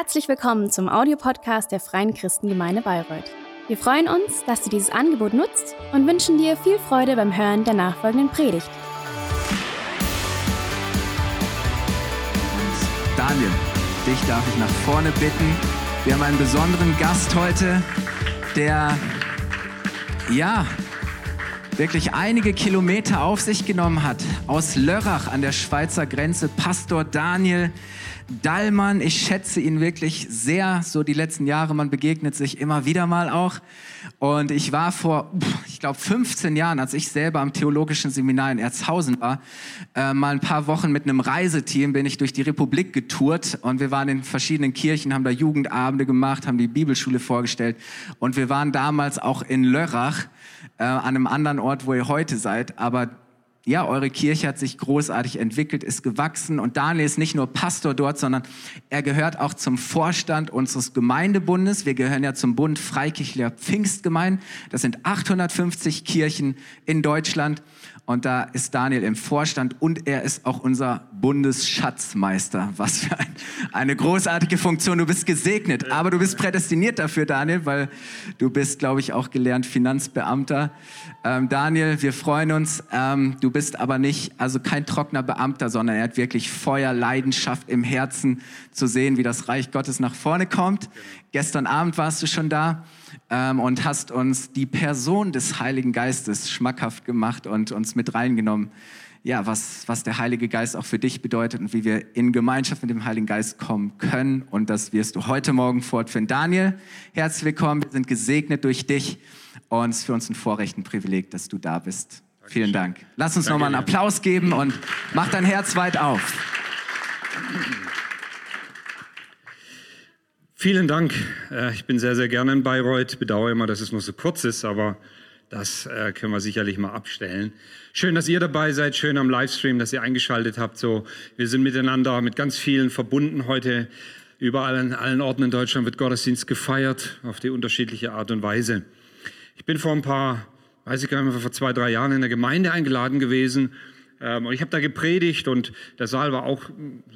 Herzlich willkommen zum Audiopodcast der Freien Christengemeinde Bayreuth. Wir freuen uns, dass du dieses Angebot nutzt und wünschen dir viel Freude beim Hören der nachfolgenden Predigt. Daniel, dich darf ich nach vorne bitten. Wir haben einen besonderen Gast heute, der ja wirklich einige Kilometer auf sich genommen hat. Aus Lörrach an der Schweizer Grenze, Pastor Daniel Dallmann. Ich schätze ihn wirklich sehr, so die letzten Jahre. Man begegnet sich immer wieder mal auch. Und ich war vor, ich glaube, 15 Jahren, als ich selber am Theologischen Seminar in Erzhausen war, äh, mal ein paar Wochen mit einem Reiseteam bin ich durch die Republik getourt und wir waren in verschiedenen Kirchen, haben da Jugendabende gemacht, haben die Bibelschule vorgestellt und wir waren damals auch in Lörrach, äh, an einem anderen Ort, wo ihr heute seid, aber ja, eure Kirche hat sich großartig entwickelt, ist gewachsen und Daniel ist nicht nur Pastor dort, sondern er gehört auch zum Vorstand unseres Gemeindebundes. Wir gehören ja zum Bund Freikirchlicher Pfingstgemeinden. Das sind 850 Kirchen in Deutschland und da ist Daniel im Vorstand und er ist auch unser Bundesschatzmeister. Was für ein, eine großartige Funktion. Du bist gesegnet, aber du bist prädestiniert dafür, Daniel, weil du bist, glaube ich, auch gelernt Finanzbeamter. Ähm, Daniel, wir freuen uns. Ähm, du bist aber nicht, also kein trockener Beamter, sondern er hat wirklich Feuer, Leidenschaft im Herzen zu sehen, wie das Reich Gottes nach vorne kommt. Gestern Abend warst du schon da ähm, und hast uns die Person des Heiligen Geistes schmackhaft gemacht und uns mit reingenommen, ja, was, was der Heilige Geist auch für dich bedeutet und wie wir in Gemeinschaft mit dem Heiligen Geist kommen können. Und das wirst du heute Morgen fortführen. Daniel, herzlich willkommen. Wir sind gesegnet durch dich und es ist für uns ein Vorrecht, ein Privileg, dass du da bist. Vielen Dank. Lass uns nochmal einen Applaus geben und mach dein Herz weit auf. Vielen Dank. Äh, ich bin sehr, sehr gerne in Bayreuth. Bedauere immer, dass es nur so kurz ist, aber das äh, können wir sicherlich mal abstellen. Schön, dass ihr dabei seid. Schön am Livestream, dass ihr eingeschaltet habt. So, wir sind miteinander mit ganz vielen verbunden heute. Überall an allen Orten in Deutschland wird Gottesdienst gefeiert auf die unterschiedliche Art und Weise. Ich bin vor ein paar, weiß ich gar nicht mehr, vor zwei, drei Jahren in der Gemeinde eingeladen gewesen ähm, und ich habe da gepredigt und der Saal war auch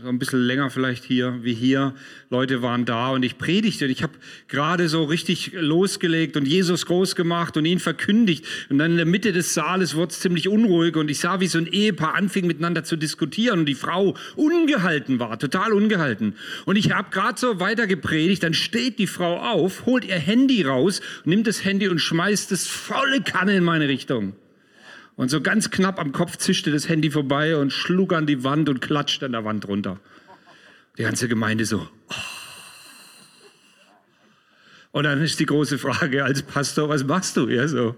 so ein bisschen länger vielleicht hier wie hier. Leute waren da und ich predigte und ich habe gerade so richtig losgelegt und Jesus groß gemacht und ihn verkündigt. Und dann in der Mitte des Saales wurde es ziemlich unruhig und ich sah, wie so ein Ehepaar anfing miteinander zu diskutieren und die Frau ungehalten war, total ungehalten. Und ich habe gerade so weiter gepredigt, dann steht die Frau auf, holt ihr Handy raus, nimmt das Handy und schmeißt es volle Kanne in meine Richtung. Und so ganz knapp am Kopf zischte das Handy vorbei und schlug an die Wand und klatschte an der Wand runter. Die ganze Gemeinde so. Oh. Und dann ist die große Frage als Pastor, was machst du hier so?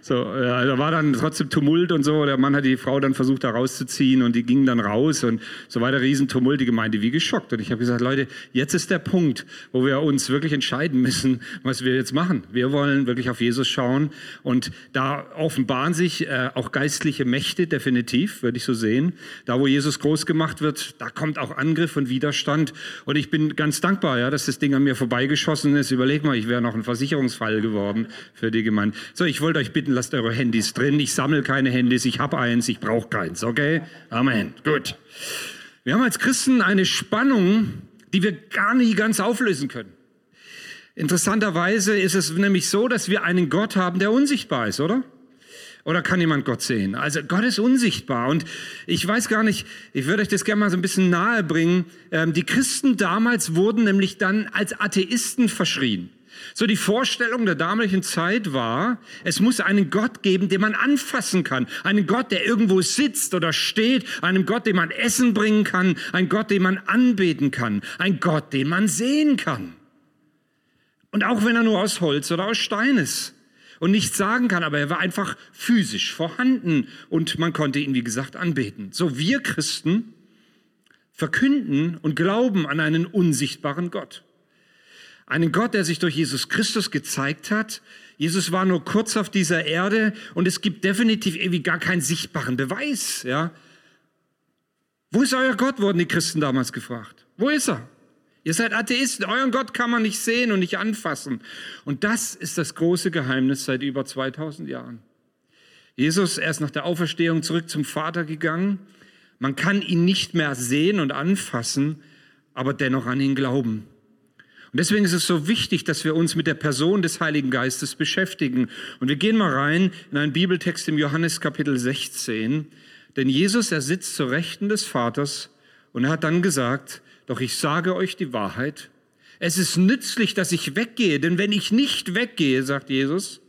So, ja, da war dann trotzdem Tumult und so. Der Mann hat die Frau dann versucht, da rauszuziehen und die ging dann raus und so weiter. Riesentumult, die Gemeinde wie geschockt. Und ich habe gesagt, Leute, jetzt ist der Punkt, wo wir uns wirklich entscheiden müssen, was wir jetzt machen. Wir wollen wirklich auf Jesus schauen und da offenbaren sich äh, auch geistliche Mächte, definitiv, würde ich so sehen. Da, wo Jesus groß gemacht wird, da kommt auch Angriff und Widerstand. Und ich bin ganz dankbar, ja, dass das Ding an mir vorbeigeschossen ist. Überleg mal, ich wäre noch ein Versicherungsfall geworden für die Gemeinde. So, ich wollte euch bitten, bitten, lasst eure Handys drin. Ich sammle keine Handys, ich habe eins, ich brauche keins, okay? Amen. Gut. Wir haben als Christen eine Spannung, die wir gar nie ganz auflösen können. Interessanterweise ist es nämlich so, dass wir einen Gott haben, der unsichtbar ist, oder? Oder kann jemand Gott sehen? Also Gott ist unsichtbar. Und ich weiß gar nicht, ich würde euch das gerne mal so ein bisschen nahe bringen. Ähm, die Christen damals wurden nämlich dann als Atheisten verschrien. So die Vorstellung der damaligen Zeit war, es muss einen Gott geben, den man anfassen kann. Einen Gott, der irgendwo sitzt oder steht. Einen Gott, den man Essen bringen kann. Ein Gott, den man anbeten kann. Ein Gott, den man sehen kann. Und auch wenn er nur aus Holz oder aus Stein ist und nichts sagen kann, aber er war einfach physisch vorhanden und man konnte ihn, wie gesagt, anbeten. So wir Christen verkünden und glauben an einen unsichtbaren Gott. Einen Gott, der sich durch Jesus Christus gezeigt hat. Jesus war nur kurz auf dieser Erde und es gibt definitiv irgendwie gar keinen sichtbaren Beweis. Ja? Wo ist euer Gott, wurden die Christen damals gefragt. Wo ist er? Ihr seid Atheisten, euren Gott kann man nicht sehen und nicht anfassen. Und das ist das große Geheimnis seit über 2000 Jahren. Jesus, er ist nach der Auferstehung zurück zum Vater gegangen. Man kann ihn nicht mehr sehen und anfassen, aber dennoch an ihn glauben. Und deswegen ist es so wichtig, dass wir uns mit der Person des Heiligen Geistes beschäftigen. Und wir gehen mal rein in einen Bibeltext im Johannes Kapitel 16. Denn Jesus, er sitzt zur Rechten des Vaters und er hat dann gesagt, doch ich sage euch die Wahrheit. Es ist nützlich, dass ich weggehe, denn wenn ich nicht weggehe, sagt Jesus,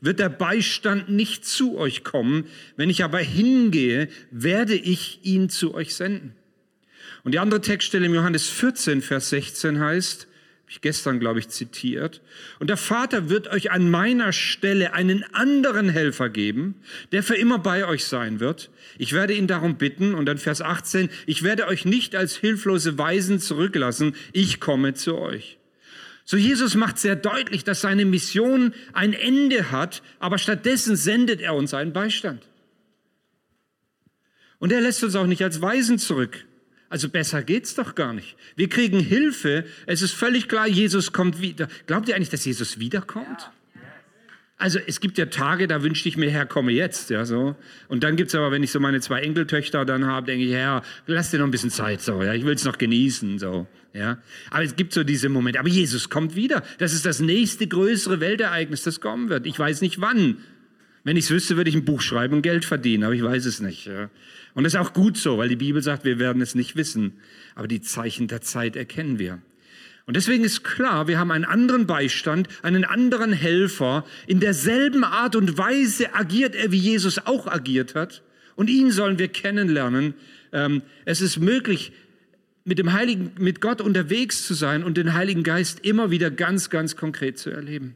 wird der Beistand nicht zu euch kommen. Wenn ich aber hingehe, werde ich ihn zu euch senden. Und die andere Textstelle im Johannes 14, Vers 16 heißt, ich gestern, glaube ich, zitiert. Und der Vater wird euch an meiner Stelle einen anderen Helfer geben, der für immer bei euch sein wird. Ich werde ihn darum bitten. Und dann Vers 18, ich werde euch nicht als hilflose Weisen zurücklassen. Ich komme zu euch. So Jesus macht sehr deutlich, dass seine Mission ein Ende hat, aber stattdessen sendet er uns einen Beistand. Und er lässt uns auch nicht als Weisen zurück. Also besser geht's doch gar nicht. Wir kriegen Hilfe. Es ist völlig klar, Jesus kommt wieder. Glaubt ihr eigentlich, dass Jesus wiederkommt? Also es gibt ja Tage, da wünschte ich mir, Herr, komme jetzt, ja so. Und dann gibt's aber, wenn ich so meine zwei Enkeltöchter dann habe, denke ich, Herr, lass dir noch ein bisschen Zeit, so, ja, ich will es noch genießen, so, ja. Aber es gibt so diese Momente. Aber Jesus kommt wieder. Das ist das nächste größere Weltereignis, das kommen wird. Ich weiß nicht wann. Wenn ich es wüsste, würde ich ein Buch schreiben und Geld verdienen, aber ich weiß es nicht. Ja. Und das ist auch gut so, weil die Bibel sagt, wir werden es nicht wissen. Aber die Zeichen der Zeit erkennen wir. Und deswegen ist klar, wir haben einen anderen Beistand, einen anderen Helfer. In derselben Art und Weise agiert er, wie Jesus auch agiert hat. Und ihn sollen wir kennenlernen. Ähm, es ist möglich, mit dem Heiligen, mit Gott unterwegs zu sein und den Heiligen Geist immer wieder ganz, ganz konkret zu erleben.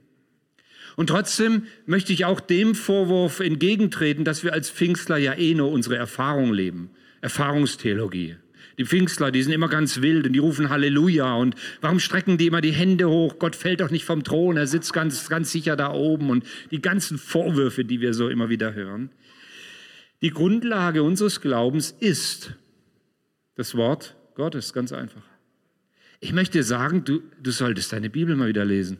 Und trotzdem möchte ich auch dem Vorwurf entgegentreten, dass wir als Pfingstler ja eh nur unsere Erfahrung leben. Erfahrungstheologie. Die Pfingstler, die sind immer ganz wild und die rufen Halleluja. Und warum strecken die immer die Hände hoch? Gott fällt doch nicht vom Thron, er sitzt ganz, ganz sicher da oben. Und die ganzen Vorwürfe, die wir so immer wieder hören. Die Grundlage unseres Glaubens ist das Wort Gottes, ganz einfach. Ich möchte sagen, du, du solltest deine Bibel mal wieder lesen.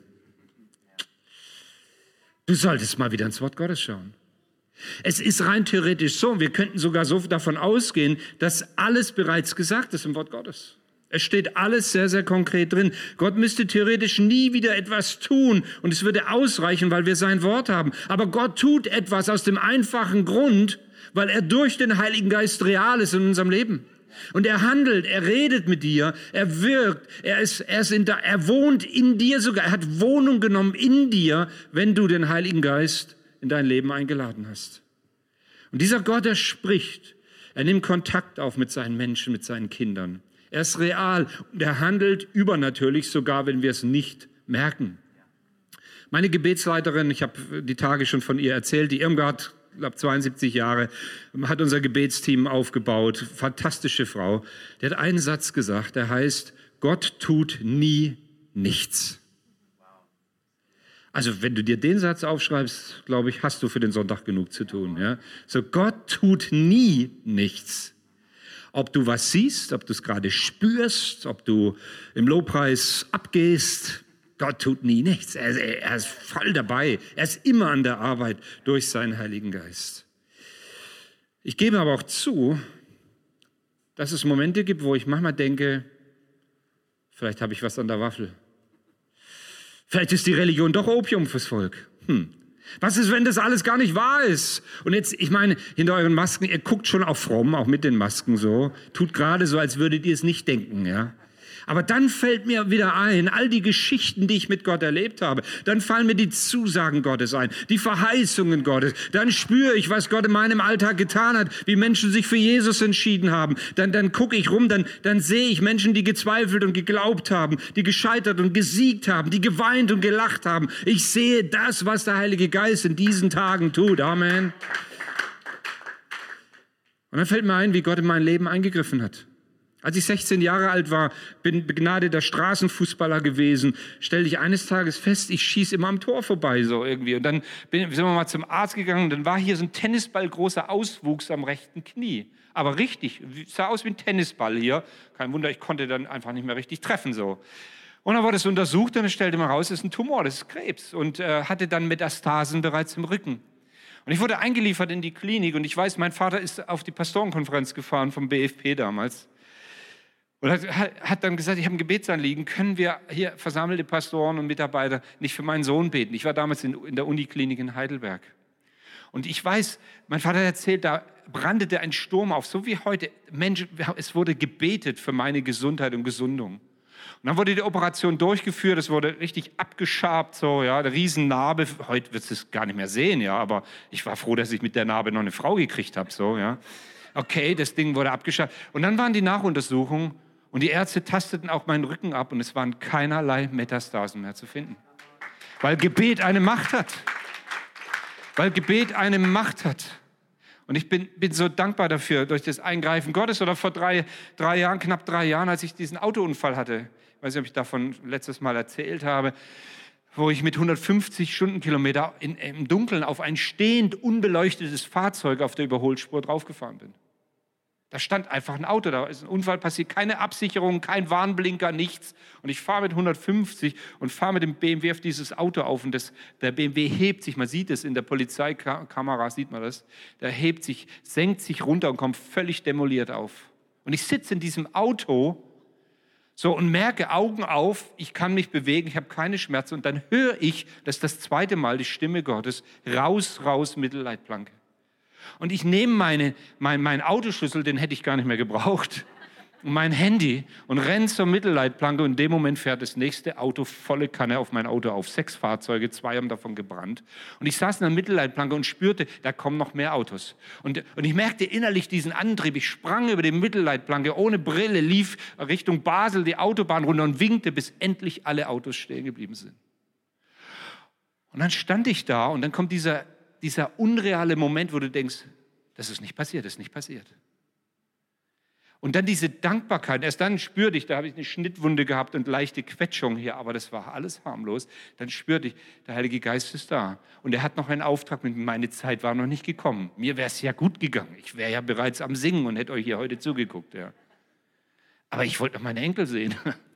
Du solltest mal wieder ins Wort Gottes schauen. Es ist rein theoretisch so, wir könnten sogar so davon ausgehen, dass alles bereits gesagt ist im Wort Gottes. Es steht alles sehr, sehr konkret drin. Gott müsste theoretisch nie wieder etwas tun und es würde ausreichen, weil wir sein Wort haben. Aber Gott tut etwas aus dem einfachen Grund, weil er durch den Heiligen Geist real ist in unserem Leben. Und er handelt, er redet mit dir, er wirkt, er ist, er ist in da, er wohnt in dir sogar, er hat Wohnung genommen in dir, wenn du den Heiligen Geist in dein Leben eingeladen hast. Und dieser Gott, er spricht, er nimmt Kontakt auf mit seinen Menschen, mit seinen Kindern. Er ist real und er handelt übernatürlich, sogar wenn wir es nicht merken. Meine Gebetsleiterin, ich habe die Tage schon von ihr erzählt, die Irmgard glaube 72 Jahre, hat unser Gebetsteam aufgebaut. Fantastische Frau. Der hat einen Satz gesagt, der heißt, Gott tut nie nichts. Also wenn du dir den Satz aufschreibst, glaube ich, hast du für den Sonntag genug zu tun. Ja? So Gott tut nie nichts. Ob du was siehst, ob du es gerade spürst, ob du im Lobpreis abgehst, Gott tut nie nichts. Er, er, ist voll dabei. Er ist immer an der Arbeit durch seinen Heiligen Geist. Ich gebe aber auch zu, dass es Momente gibt, wo ich manchmal denke, vielleicht habe ich was an der Waffel. Vielleicht ist die Religion doch Opium fürs Volk. Hm. Was ist, wenn das alles gar nicht wahr ist? Und jetzt, ich meine, hinter euren Masken, ihr guckt schon auch fromm, auch mit den Masken so, tut gerade so, als würdet ihr es nicht denken, ja. Aber dann fällt mir wieder ein, all die Geschichten, die ich mit Gott erlebt habe. Dann fallen mir die Zusagen Gottes ein, die Verheißungen Gottes. Dann spüre ich, was Gott in meinem Alltag getan hat, wie Menschen sich für Jesus entschieden haben. Dann, dann gucke ich rum, dann, dann sehe ich Menschen, die gezweifelt und geglaubt haben, die gescheitert und gesiegt haben, die geweint und gelacht haben. Ich sehe das, was der Heilige Geist in diesen Tagen tut. Amen. Und dann fällt mir ein, wie Gott in mein Leben eingegriffen hat. Als ich 16 Jahre alt war, bin begnadeter Straßenfußballer gewesen, stellte ich eines Tages fest, ich schieße immer am Tor vorbei so irgendwie. Und dann bin, sind wir mal zum Arzt gegangen und dann war hier so ein Tennisballgroßer Auswuchs am rechten Knie. Aber richtig, sah aus wie ein Tennisball hier. Kein Wunder, ich konnte dann einfach nicht mehr richtig treffen so. Und dann wurde es untersucht und es stellte man raus, es ist ein Tumor, das ist Krebs und äh, hatte dann Metastasen bereits im Rücken. Und ich wurde eingeliefert in die Klinik und ich weiß, mein Vater ist auf die Pastorenkonferenz gefahren vom BFP damals. Und hat, hat dann gesagt, ich habe ein Gebetsanliegen, können wir hier versammelte Pastoren und Mitarbeiter nicht für meinen Sohn beten? Ich war damals in, in der Uniklinik in Heidelberg. Und ich weiß, mein Vater erzählt, da brandete ein Sturm auf, so wie heute. Menschen, es wurde gebetet für meine Gesundheit und Gesundung. Und dann wurde die Operation durchgeführt, es wurde richtig abgeschabt, so, ja, eine Riesennarbe. Heute wird es gar nicht mehr sehen, ja, aber ich war froh, dass ich mit der Narbe noch eine Frau gekriegt habe, so, ja. Okay, das Ding wurde abgeschabt. Und dann waren die Nachuntersuchungen und die Ärzte tasteten auch meinen Rücken ab und es waren keinerlei Metastasen mehr zu finden. Weil Gebet eine Macht hat. Weil Gebet eine Macht hat. Und ich bin, bin so dankbar dafür, durch das Eingreifen Gottes oder vor drei, drei Jahren, knapp drei Jahren, als ich diesen Autounfall hatte. Ich weiß nicht, ob ich davon letztes Mal erzählt habe, wo ich mit 150 Stundenkilometer in, im Dunkeln auf ein stehend unbeleuchtetes Fahrzeug auf der Überholspur draufgefahren bin. Da stand einfach ein Auto, da ist ein Unfall passiert, keine Absicherung, kein Warnblinker, nichts. Und ich fahre mit 150 und fahre mit dem BMW auf dieses Auto auf und das, der BMW hebt sich, man sieht es in der Polizeikamera, sieht man das, der hebt sich, senkt sich runter und kommt völlig demoliert auf. Und ich sitze in diesem Auto so und merke Augen auf, ich kann mich bewegen, ich habe keine Schmerzen und dann höre ich, das ist das zweite Mal die Stimme Gottes, raus, raus, Mittelleitplanke. Und ich nehme meine, mein, meinen Autoschlüssel, den hätte ich gar nicht mehr gebraucht, und mein Handy und renne zur Mittelleitplanke und in dem Moment fährt das nächste Auto volle Kanne auf mein Auto auf. Sechs Fahrzeuge, zwei haben davon gebrannt. Und ich saß in der Mittelleitplanke und spürte, da kommen noch mehr Autos. Und, und ich merkte innerlich diesen Antrieb. Ich sprang über die Mittelleitplanke ohne Brille, lief Richtung Basel die Autobahn runter und winkte, bis endlich alle Autos stehen geblieben sind. Und dann stand ich da und dann kommt dieser dieser unreale Moment, wo du denkst, das ist nicht passiert, das ist nicht passiert. Und dann diese Dankbarkeit, erst dann spürte ich, da habe ich eine Schnittwunde gehabt und leichte Quetschung hier, aber das war alles harmlos. Dann spürte ich, der Heilige Geist ist da. Und er hat noch einen Auftrag mit mir. Meine Zeit war noch nicht gekommen. Mir wäre es ja gut gegangen. Ich wäre ja bereits am Singen und hätte euch hier heute zugeguckt. Ja. Aber ich wollte noch meine Enkel sehen.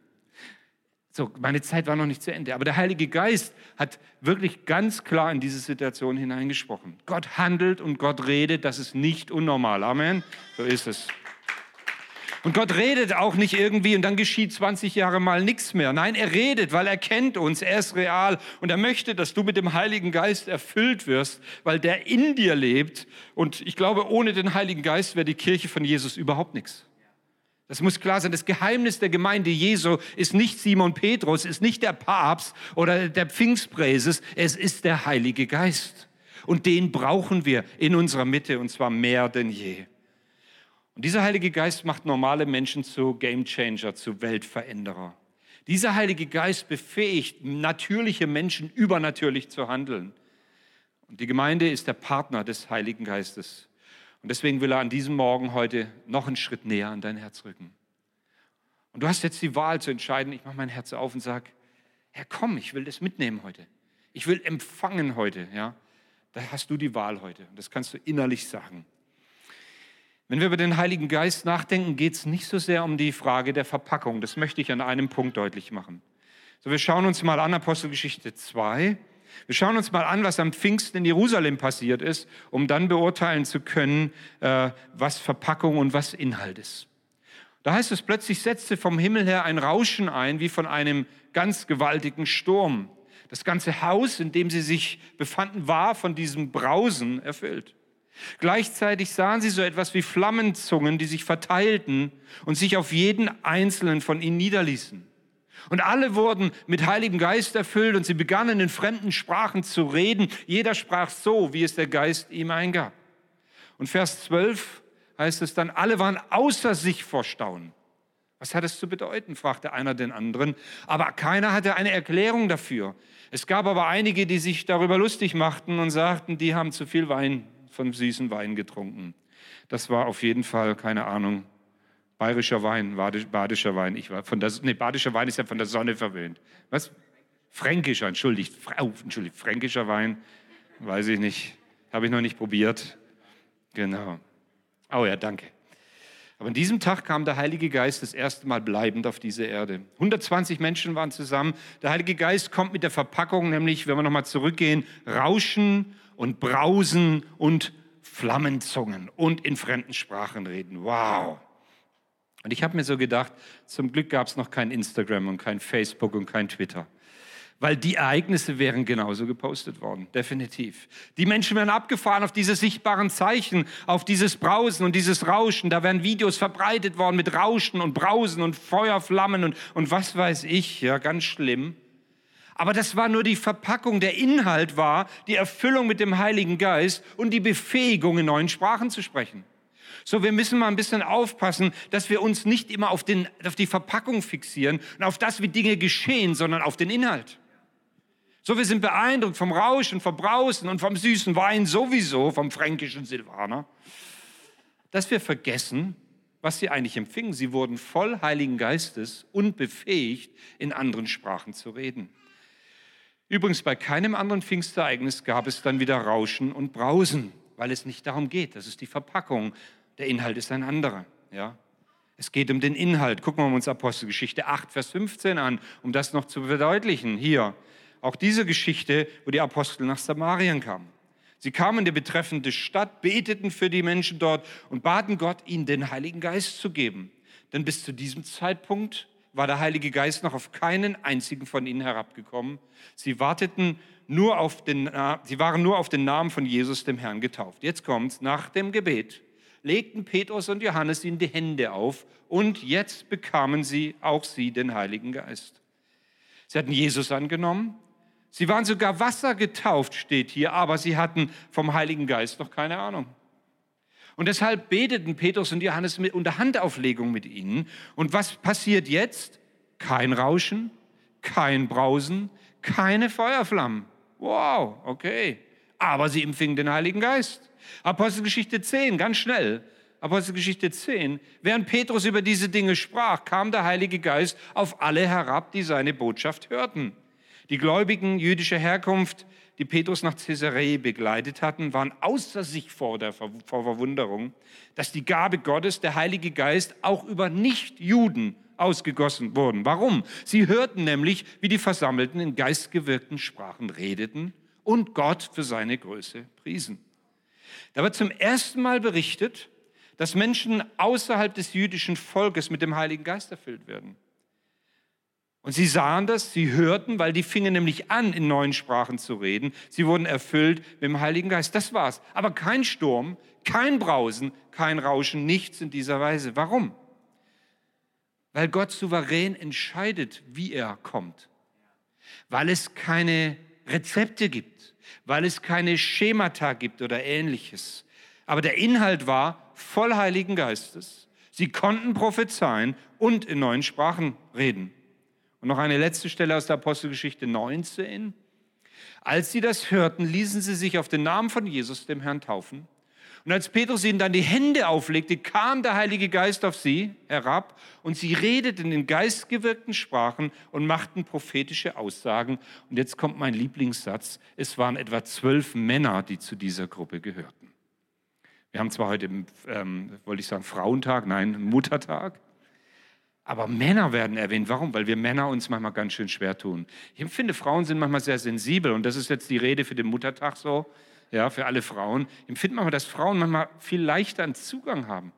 So, meine Zeit war noch nicht zu Ende. Aber der Heilige Geist hat wirklich ganz klar in diese Situation hineingesprochen. Gott handelt und Gott redet, das ist nicht unnormal. Amen. So ist es. Und Gott redet auch nicht irgendwie und dann geschieht 20 Jahre mal nichts mehr. Nein, er redet, weil er kennt uns, er ist real und er möchte, dass du mit dem Heiligen Geist erfüllt wirst, weil der in dir lebt. Und ich glaube, ohne den Heiligen Geist wäre die Kirche von Jesus überhaupt nichts. Das muss klar sein. Das Geheimnis der Gemeinde Jesu ist nicht Simon Petrus, ist nicht der Papst oder der Pfingstpräses, es ist der Heilige Geist. Und den brauchen wir in unserer Mitte und zwar mehr denn je. Und dieser Heilige Geist macht normale Menschen zu Gamechanger, zu Weltveränderer. Dieser Heilige Geist befähigt natürliche Menschen übernatürlich zu handeln. Und die Gemeinde ist der Partner des Heiligen Geistes. Und deswegen will er an diesem Morgen heute noch einen Schritt näher an dein Herz rücken. Und du hast jetzt die Wahl zu entscheiden, ich mache mein Herz auf und sage, Herr, komm, ich will das mitnehmen heute. Ich will empfangen heute. Ja? Da hast du die Wahl heute. Das kannst du innerlich sagen. Wenn wir über den Heiligen Geist nachdenken, geht es nicht so sehr um die Frage der Verpackung. Das möchte ich an einem Punkt deutlich machen. So, wir schauen uns mal an Apostelgeschichte 2. Wir schauen uns mal an, was am Pfingsten in Jerusalem passiert ist, um dann beurteilen zu können, äh, was Verpackung und was Inhalt ist. Da heißt es, plötzlich setzte vom Himmel her ein Rauschen ein, wie von einem ganz gewaltigen Sturm. Das ganze Haus, in dem sie sich befanden, war von diesem Brausen erfüllt. Gleichzeitig sahen sie so etwas wie Flammenzungen, die sich verteilten und sich auf jeden einzelnen von ihnen niederließen. Und alle wurden mit Heiligem Geist erfüllt und sie begannen in fremden Sprachen zu reden. Jeder sprach so, wie es der Geist ihm eingab. Und Vers 12 heißt es dann, alle waren außer sich vor Staunen. Was hat es zu bedeuten, fragte einer den anderen. Aber keiner hatte eine Erklärung dafür. Es gab aber einige, die sich darüber lustig machten und sagten, die haben zu viel Wein, von süßen Wein getrunken. Das war auf jeden Fall, keine Ahnung, Bayerischer Wein, badischer Wein. Ich war von der, nee, badischer Wein ist ja von der Sonne verwöhnt. Was? Fränkischer, entschuldigt, oh, entschuldigt, fränkischer Wein, weiß ich nicht, habe ich noch nicht probiert. Genau. Oh ja, danke. Aber an diesem Tag kam der Heilige Geist das erste Mal bleibend auf diese Erde. 120 Menschen waren zusammen. Der Heilige Geist kommt mit der Verpackung, nämlich, wenn wir nochmal zurückgehen, Rauschen und Brausen und Flammenzungen und in fremden Sprachen reden. Wow. Und ich habe mir so gedacht, zum Glück gab es noch kein Instagram und kein Facebook und kein Twitter. Weil die Ereignisse wären genauso gepostet worden, definitiv. Die Menschen wären abgefahren auf diese sichtbaren Zeichen, auf dieses Brausen und dieses Rauschen. Da wären Videos verbreitet worden mit Rauschen und Brausen und Feuerflammen und, und was weiß ich, ja, ganz schlimm. Aber das war nur die Verpackung. Der Inhalt war die Erfüllung mit dem Heiligen Geist und die Befähigung, in neuen Sprachen zu sprechen. So, wir müssen mal ein bisschen aufpassen, dass wir uns nicht immer auf, den, auf die Verpackung fixieren und auf das, wie Dinge geschehen, sondern auf den Inhalt. So, wir sind beeindruckt vom Rauschen, vom Brausen und vom süßen Wein sowieso, vom fränkischen Silvaner, dass wir vergessen, was sie eigentlich empfingen. Sie wurden voll Heiligen Geistes und befähigt, in anderen Sprachen zu reden. Übrigens, bei keinem anderen Pfingstereignis gab es dann wieder Rauschen und Brausen, weil es nicht darum geht. Das ist die Verpackung. Der Inhalt ist ein anderer. Ja? Es geht um den Inhalt. Gucken wir uns Apostelgeschichte 8, Vers 15 an, um das noch zu verdeutlichen. Hier, auch diese Geschichte, wo die Apostel nach Samarien kamen. Sie kamen in die betreffende Stadt, beteten für die Menschen dort und baten Gott, ihnen den Heiligen Geist zu geben. Denn bis zu diesem Zeitpunkt war der Heilige Geist noch auf keinen einzigen von ihnen herabgekommen. Sie warteten nur auf den, sie waren nur auf den Namen von Jesus, dem Herrn, getauft. Jetzt kommt's, nach dem Gebet legten Petrus und Johannes ihnen die Hände auf und jetzt bekamen sie, auch sie, den Heiligen Geist. Sie hatten Jesus angenommen. Sie waren sogar Wasser getauft, steht hier, aber sie hatten vom Heiligen Geist noch keine Ahnung. Und deshalb beteten Petrus und Johannes mit, unter Handauflegung mit ihnen. Und was passiert jetzt? Kein Rauschen, kein Brausen, keine Feuerflammen. Wow, okay. Aber sie empfingen den Heiligen Geist. Apostelgeschichte 10, ganz schnell. Apostelgeschichte 10. Während Petrus über diese Dinge sprach, kam der Heilige Geist auf alle herab, die seine Botschaft hörten. Die Gläubigen jüdischer Herkunft, die Petrus nach Caesarea begleitet hatten, waren außer sich vor der vor Verwunderung, dass die Gabe Gottes, der Heilige Geist, auch über Nichtjuden ausgegossen wurden. Warum? Sie hörten nämlich, wie die Versammelten in geistgewirkten Sprachen redeten und Gott für seine Größe priesen. Da wird zum ersten Mal berichtet, dass Menschen außerhalb des jüdischen Volkes mit dem Heiligen Geist erfüllt werden. Und sie sahen das, sie hörten, weil die fingen nämlich an, in neuen Sprachen zu reden. Sie wurden erfüllt mit dem Heiligen Geist. Das war's. Aber kein Sturm, kein Brausen, kein Rauschen, nichts in dieser Weise. Warum? Weil Gott souverän entscheidet, wie er kommt. Weil es keine Rezepte gibt, weil es keine Schemata gibt oder ähnliches. Aber der Inhalt war voll Heiligen Geistes. Sie konnten prophezeien und in neuen Sprachen reden. Und noch eine letzte Stelle aus der Apostelgeschichte 19. Als sie das hörten, ließen sie sich auf den Namen von Jesus, dem Herrn, taufen. Und als Petrus ihnen dann die Hände auflegte, kam der Heilige Geist auf sie herab und sie redeten in geistgewirkten Sprachen und machten prophetische Aussagen. Und jetzt kommt mein Lieblingssatz. Es waren etwa zwölf Männer, die zu dieser Gruppe gehörten. Wir haben zwar heute, ähm, wollte ich sagen, Frauentag, nein, Muttertag. Aber Männer werden erwähnt. Warum? Weil wir Männer uns manchmal ganz schön schwer tun. Ich empfinde, Frauen sind manchmal sehr sensibel und das ist jetzt die Rede für den Muttertag so, ja, für alle Frauen. Ich empfinde manchmal, dass Frauen manchmal viel leichter einen Zugang haben,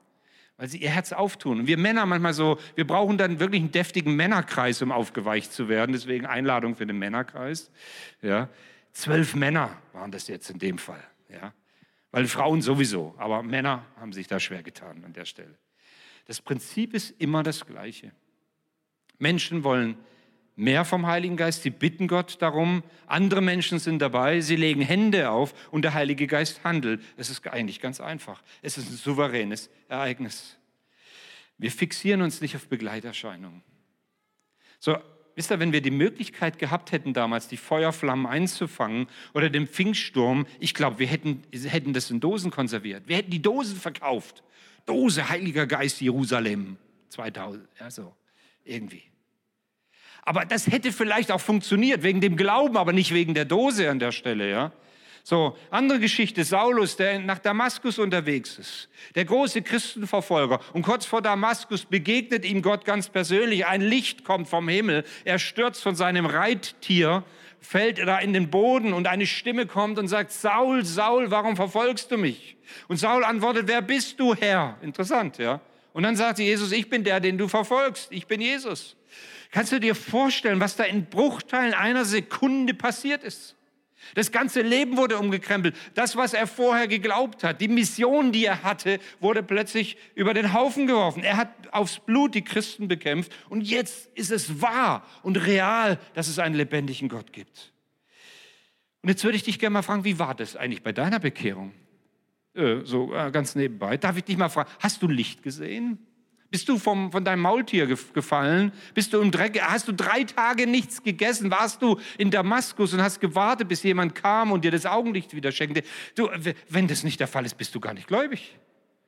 weil sie ihr Herz auftun. Und wir Männer manchmal so, wir brauchen dann wirklich einen deftigen Männerkreis, um aufgeweicht zu werden. Deswegen Einladung für den Männerkreis. Ja. Zwölf Männer waren das jetzt in dem Fall. Ja. Weil Frauen sowieso, aber Männer haben sich da schwer getan an der Stelle. Das Prinzip ist immer das gleiche. Menschen wollen mehr vom Heiligen Geist, sie bitten Gott darum, andere Menschen sind dabei, sie legen Hände auf und der Heilige Geist handelt. Es ist eigentlich ganz einfach. Es ist ein souveränes Ereignis. Wir fixieren uns nicht auf Begleiterscheinungen. So, wisst ihr, wenn wir die Möglichkeit gehabt hätten damals, die Feuerflammen einzufangen oder den Pfingststurm, ich glaube, wir hätten, hätten das in Dosen konserviert. Wir hätten die Dosen verkauft. Dose Heiliger Geist Jerusalem 2000, ja so, irgendwie. Aber das hätte vielleicht auch funktioniert, wegen dem Glauben, aber nicht wegen der Dose an der Stelle, ja. So, andere Geschichte, Saulus, der nach Damaskus unterwegs ist, der große Christenverfolger. Und kurz vor Damaskus begegnet ihm Gott ganz persönlich. Ein Licht kommt vom Himmel. Er stürzt von seinem Reittier, fällt da in den Boden und eine Stimme kommt und sagt, Saul, Saul, warum verfolgst du mich? Und Saul antwortet, wer bist du, Herr? Interessant, ja. Und dann sagte Jesus, ich bin der, den du verfolgst. Ich bin Jesus. Kannst du dir vorstellen, was da in Bruchteilen einer Sekunde passiert ist? Das ganze Leben wurde umgekrempelt. Das, was er vorher geglaubt hat, die Mission, die er hatte, wurde plötzlich über den Haufen geworfen. Er hat aufs Blut die Christen bekämpft und jetzt ist es wahr und real, dass es einen lebendigen Gott gibt. Und jetzt würde ich dich gerne mal fragen, wie war das eigentlich bei deiner Bekehrung? Äh, so äh, ganz nebenbei. Darf ich dich mal fragen, hast du Licht gesehen? Bist du vom, von deinem Maultier gefallen? Bist du im Dreck? Hast du drei Tage nichts gegessen? Warst du in Damaskus und hast gewartet, bis jemand kam und dir das Augenlicht wieder schenkte? Du, wenn das nicht der Fall ist, bist du gar nicht gläubig.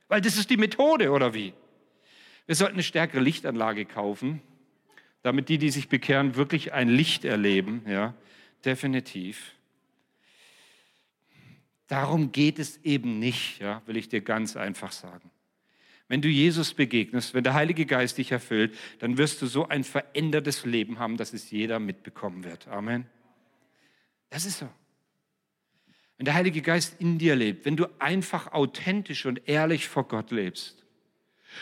Weil das ist die Methode, oder wie? Wir sollten eine stärkere Lichtanlage kaufen, damit die, die sich bekehren, wirklich ein Licht erleben. Ja, definitiv. Darum geht es eben nicht, ja, will ich dir ganz einfach sagen. Wenn du Jesus begegnest, wenn der Heilige Geist dich erfüllt, dann wirst du so ein verändertes Leben haben, dass es jeder mitbekommen wird. Amen. Das ist so. Wenn der Heilige Geist in dir lebt, wenn du einfach authentisch und ehrlich vor Gott lebst,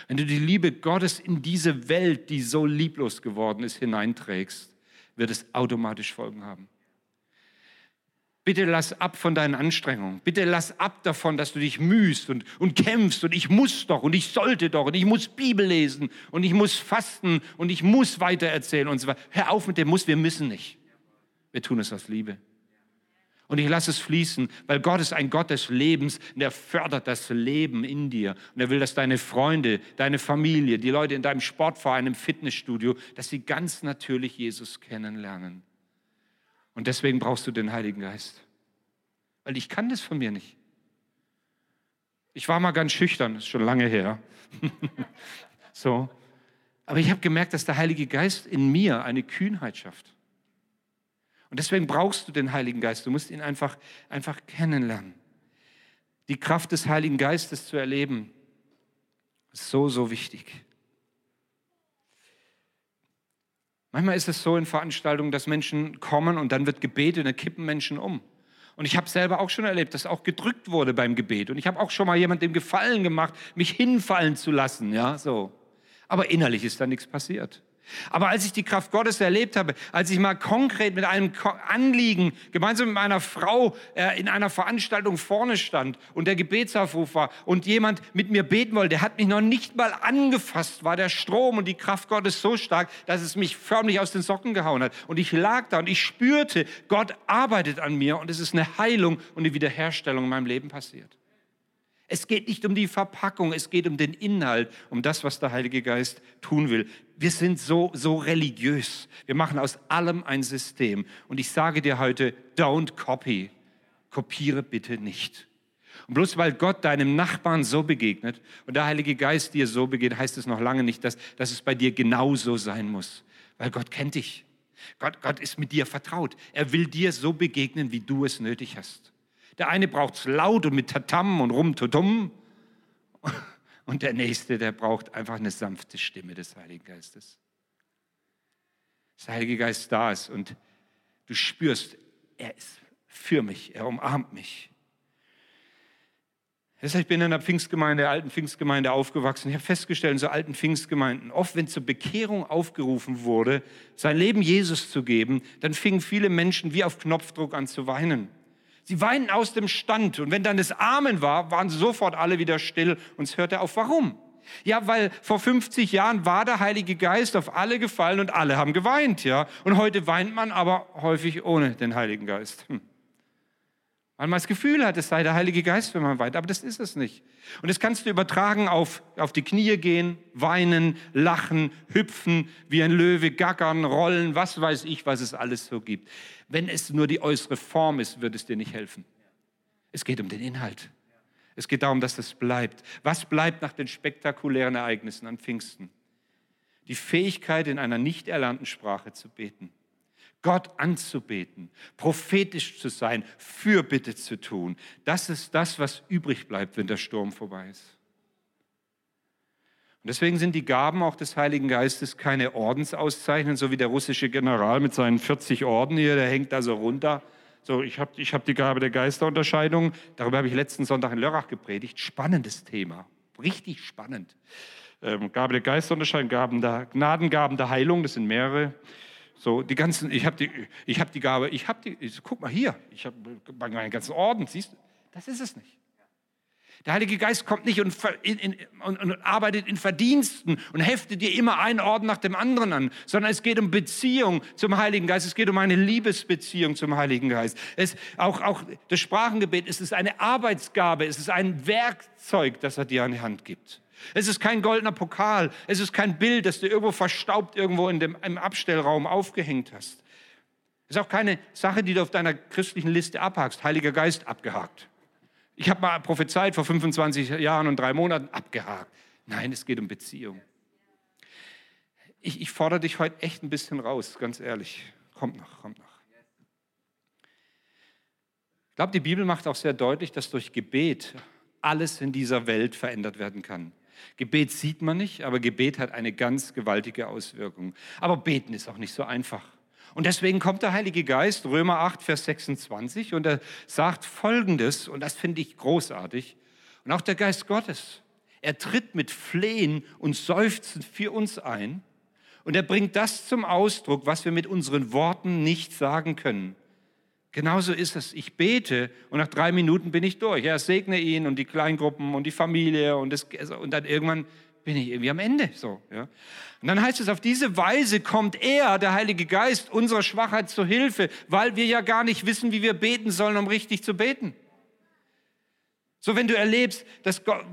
wenn du die Liebe Gottes in diese Welt, die so lieblos geworden ist, hineinträgst, wird es automatisch Folgen haben. Bitte lass ab von deinen Anstrengungen. Bitte lass ab davon, dass du dich mühst und, und kämpfst und ich muss doch und ich sollte doch und ich muss Bibel lesen und ich muss fasten und ich muss weitererzählen und so weiter. Hör auf mit dem Muss, wir müssen nicht. Wir tun es aus Liebe. Und ich lasse es fließen, weil Gott ist ein Gott des Lebens und er fördert das Leben in dir. Und er will, dass deine Freunde, deine Familie, die Leute in deinem Sportverein, im Fitnessstudio, dass sie ganz natürlich Jesus kennenlernen. Und deswegen brauchst du den Heiligen Geist. Weil ich kann das von mir nicht. Ich war mal ganz schüchtern, ist schon lange her. so. Aber ich habe gemerkt, dass der Heilige Geist in mir eine Kühnheit schafft. Und deswegen brauchst du den Heiligen Geist. Du musst ihn einfach, einfach kennenlernen. Die Kraft des Heiligen Geistes zu erleben, ist so, so wichtig. Manchmal ist es so in Veranstaltungen, dass Menschen kommen und dann wird gebetet und dann kippen Menschen um. Und ich habe selber auch schon erlebt, dass auch gedrückt wurde beim Gebet. Und ich habe auch schon mal jemandem Gefallen gemacht, mich hinfallen zu lassen, ja, so. Aber innerlich ist da nichts passiert. Aber als ich die Kraft Gottes erlebt habe, als ich mal konkret mit einem Anliegen gemeinsam mit meiner Frau äh, in einer Veranstaltung vorne stand und der Gebetsaufruf war und jemand mit mir beten wollte, der hat mich noch nicht mal angefasst, war der Strom und die Kraft Gottes so stark, dass es mich förmlich aus den Socken gehauen hat. Und ich lag da und ich spürte, Gott arbeitet an mir und es ist eine Heilung und eine Wiederherstellung in meinem Leben passiert. Es geht nicht um die Verpackung, es geht um den Inhalt, um das, was der Heilige Geist tun will. Wir sind so, so religiös. Wir machen aus allem ein System. Und ich sage dir heute, don't copy. Kopiere bitte nicht. Und bloß weil Gott deinem Nachbarn so begegnet und der Heilige Geist dir so begegnet, heißt es noch lange nicht, dass, dass es bei dir genauso sein muss. Weil Gott kennt dich. Gott, Gott ist mit dir vertraut. Er will dir so begegnen, wie du es nötig hast. Der eine braucht es laut und mit Tatam und Rumtutum. Und der nächste, der braucht einfach eine sanfte Stimme des Heiligen Geistes. Der Heilige Geist da ist und du spürst, er ist für mich, er umarmt mich. Ich bin in einer Pfingstgemeinde, der alten Pfingstgemeinde aufgewachsen. Ich habe festgestellt, in so alten Pfingstgemeinden, oft wenn zur Bekehrung aufgerufen wurde, sein Leben Jesus zu geben, dann fingen viele Menschen wie auf Knopfdruck an zu weinen. Sie weinten aus dem Stand. Und wenn dann das Amen war, waren sofort alle wieder still und es hörte auf. Warum? Ja, weil vor 50 Jahren war der Heilige Geist auf alle gefallen und alle haben geweint, ja. Und heute weint man aber häufig ohne den Heiligen Geist. Hm. Weil man das Gefühl hat, es sei der Heilige Geist, wenn man weint. Aber das ist es nicht. Und das kannst du übertragen auf, auf die Knie gehen, weinen, lachen, hüpfen, wie ein Löwe, gackern, rollen, was weiß ich, was es alles so gibt. Wenn es nur die äußere Form ist, wird es dir nicht helfen. Es geht um den Inhalt. Es geht darum, dass das bleibt. Was bleibt nach den spektakulären Ereignissen an Pfingsten? Die Fähigkeit, in einer nicht erlernten Sprache zu beten. Gott anzubeten, prophetisch zu sein, Fürbitte zu tun. Das ist das, was übrig bleibt, wenn der Sturm vorbei ist. Und deswegen sind die Gaben auch des Heiligen Geistes keine Ordensauszeichnungen, so wie der russische General mit seinen 40 Orden hier, der hängt da so runter. So, ich habe ich hab die Gabe der Geisterunterscheidung. Darüber habe ich letzten Sonntag in Lörrach gepredigt. Spannendes Thema, richtig spannend. ähm, Gabe der Geisterunterscheidung, Gaben der Gnadengaben der Heilung, das sind mehrere. So, die ganzen, ich habe die, ich hab die Gabe, ich habe die, ich, guck mal hier, ich habe meinen ganzen Orden, siehst du, das ist es nicht. Der Heilige Geist kommt nicht und, in, in, und, und, arbeitet in Verdiensten und heftet dir immer einen Orden nach dem anderen an, sondern es geht um Beziehung zum Heiligen Geist. Es geht um eine Liebesbeziehung zum Heiligen Geist. Es, auch, auch das Sprachengebet es ist eine Arbeitsgabe, es ist ein Werkzeug, das er dir an die Hand gibt. Es ist kein goldener Pokal, es ist kein Bild, das du irgendwo verstaubt irgendwo in dem, im Abstellraum aufgehängt hast. Es ist auch keine Sache, die du auf deiner christlichen Liste abhakst. Heiliger Geist abgehakt. Ich habe mal prophezeit vor 25 Jahren und drei Monaten abgehakt. Nein, es geht um Beziehung. Ich, ich fordere dich heute echt ein bisschen raus, ganz ehrlich. Kommt noch, kommt noch. Ich glaube, die Bibel macht auch sehr deutlich, dass durch Gebet alles in dieser Welt verändert werden kann. Gebet sieht man nicht, aber Gebet hat eine ganz gewaltige Auswirkung. Aber beten ist auch nicht so einfach. Und deswegen kommt der Heilige Geist, Römer 8, Vers 26, und er sagt Folgendes, und das finde ich großartig, und auch der Geist Gottes, er tritt mit Flehen und Seufzen für uns ein, und er bringt das zum Ausdruck, was wir mit unseren Worten nicht sagen können. Genauso ist es. Ich bete und nach drei Minuten bin ich durch. Er segne ihn und die Kleingruppen und die Familie und, das, und dann irgendwann bin ich irgendwie am Ende. So, ja. Und dann heißt es, auf diese Weise kommt er, der Heilige Geist, unserer Schwachheit zu Hilfe, weil wir ja gar nicht wissen, wie wir beten sollen, um richtig zu beten. So, wenn du erlebst, dass Gott,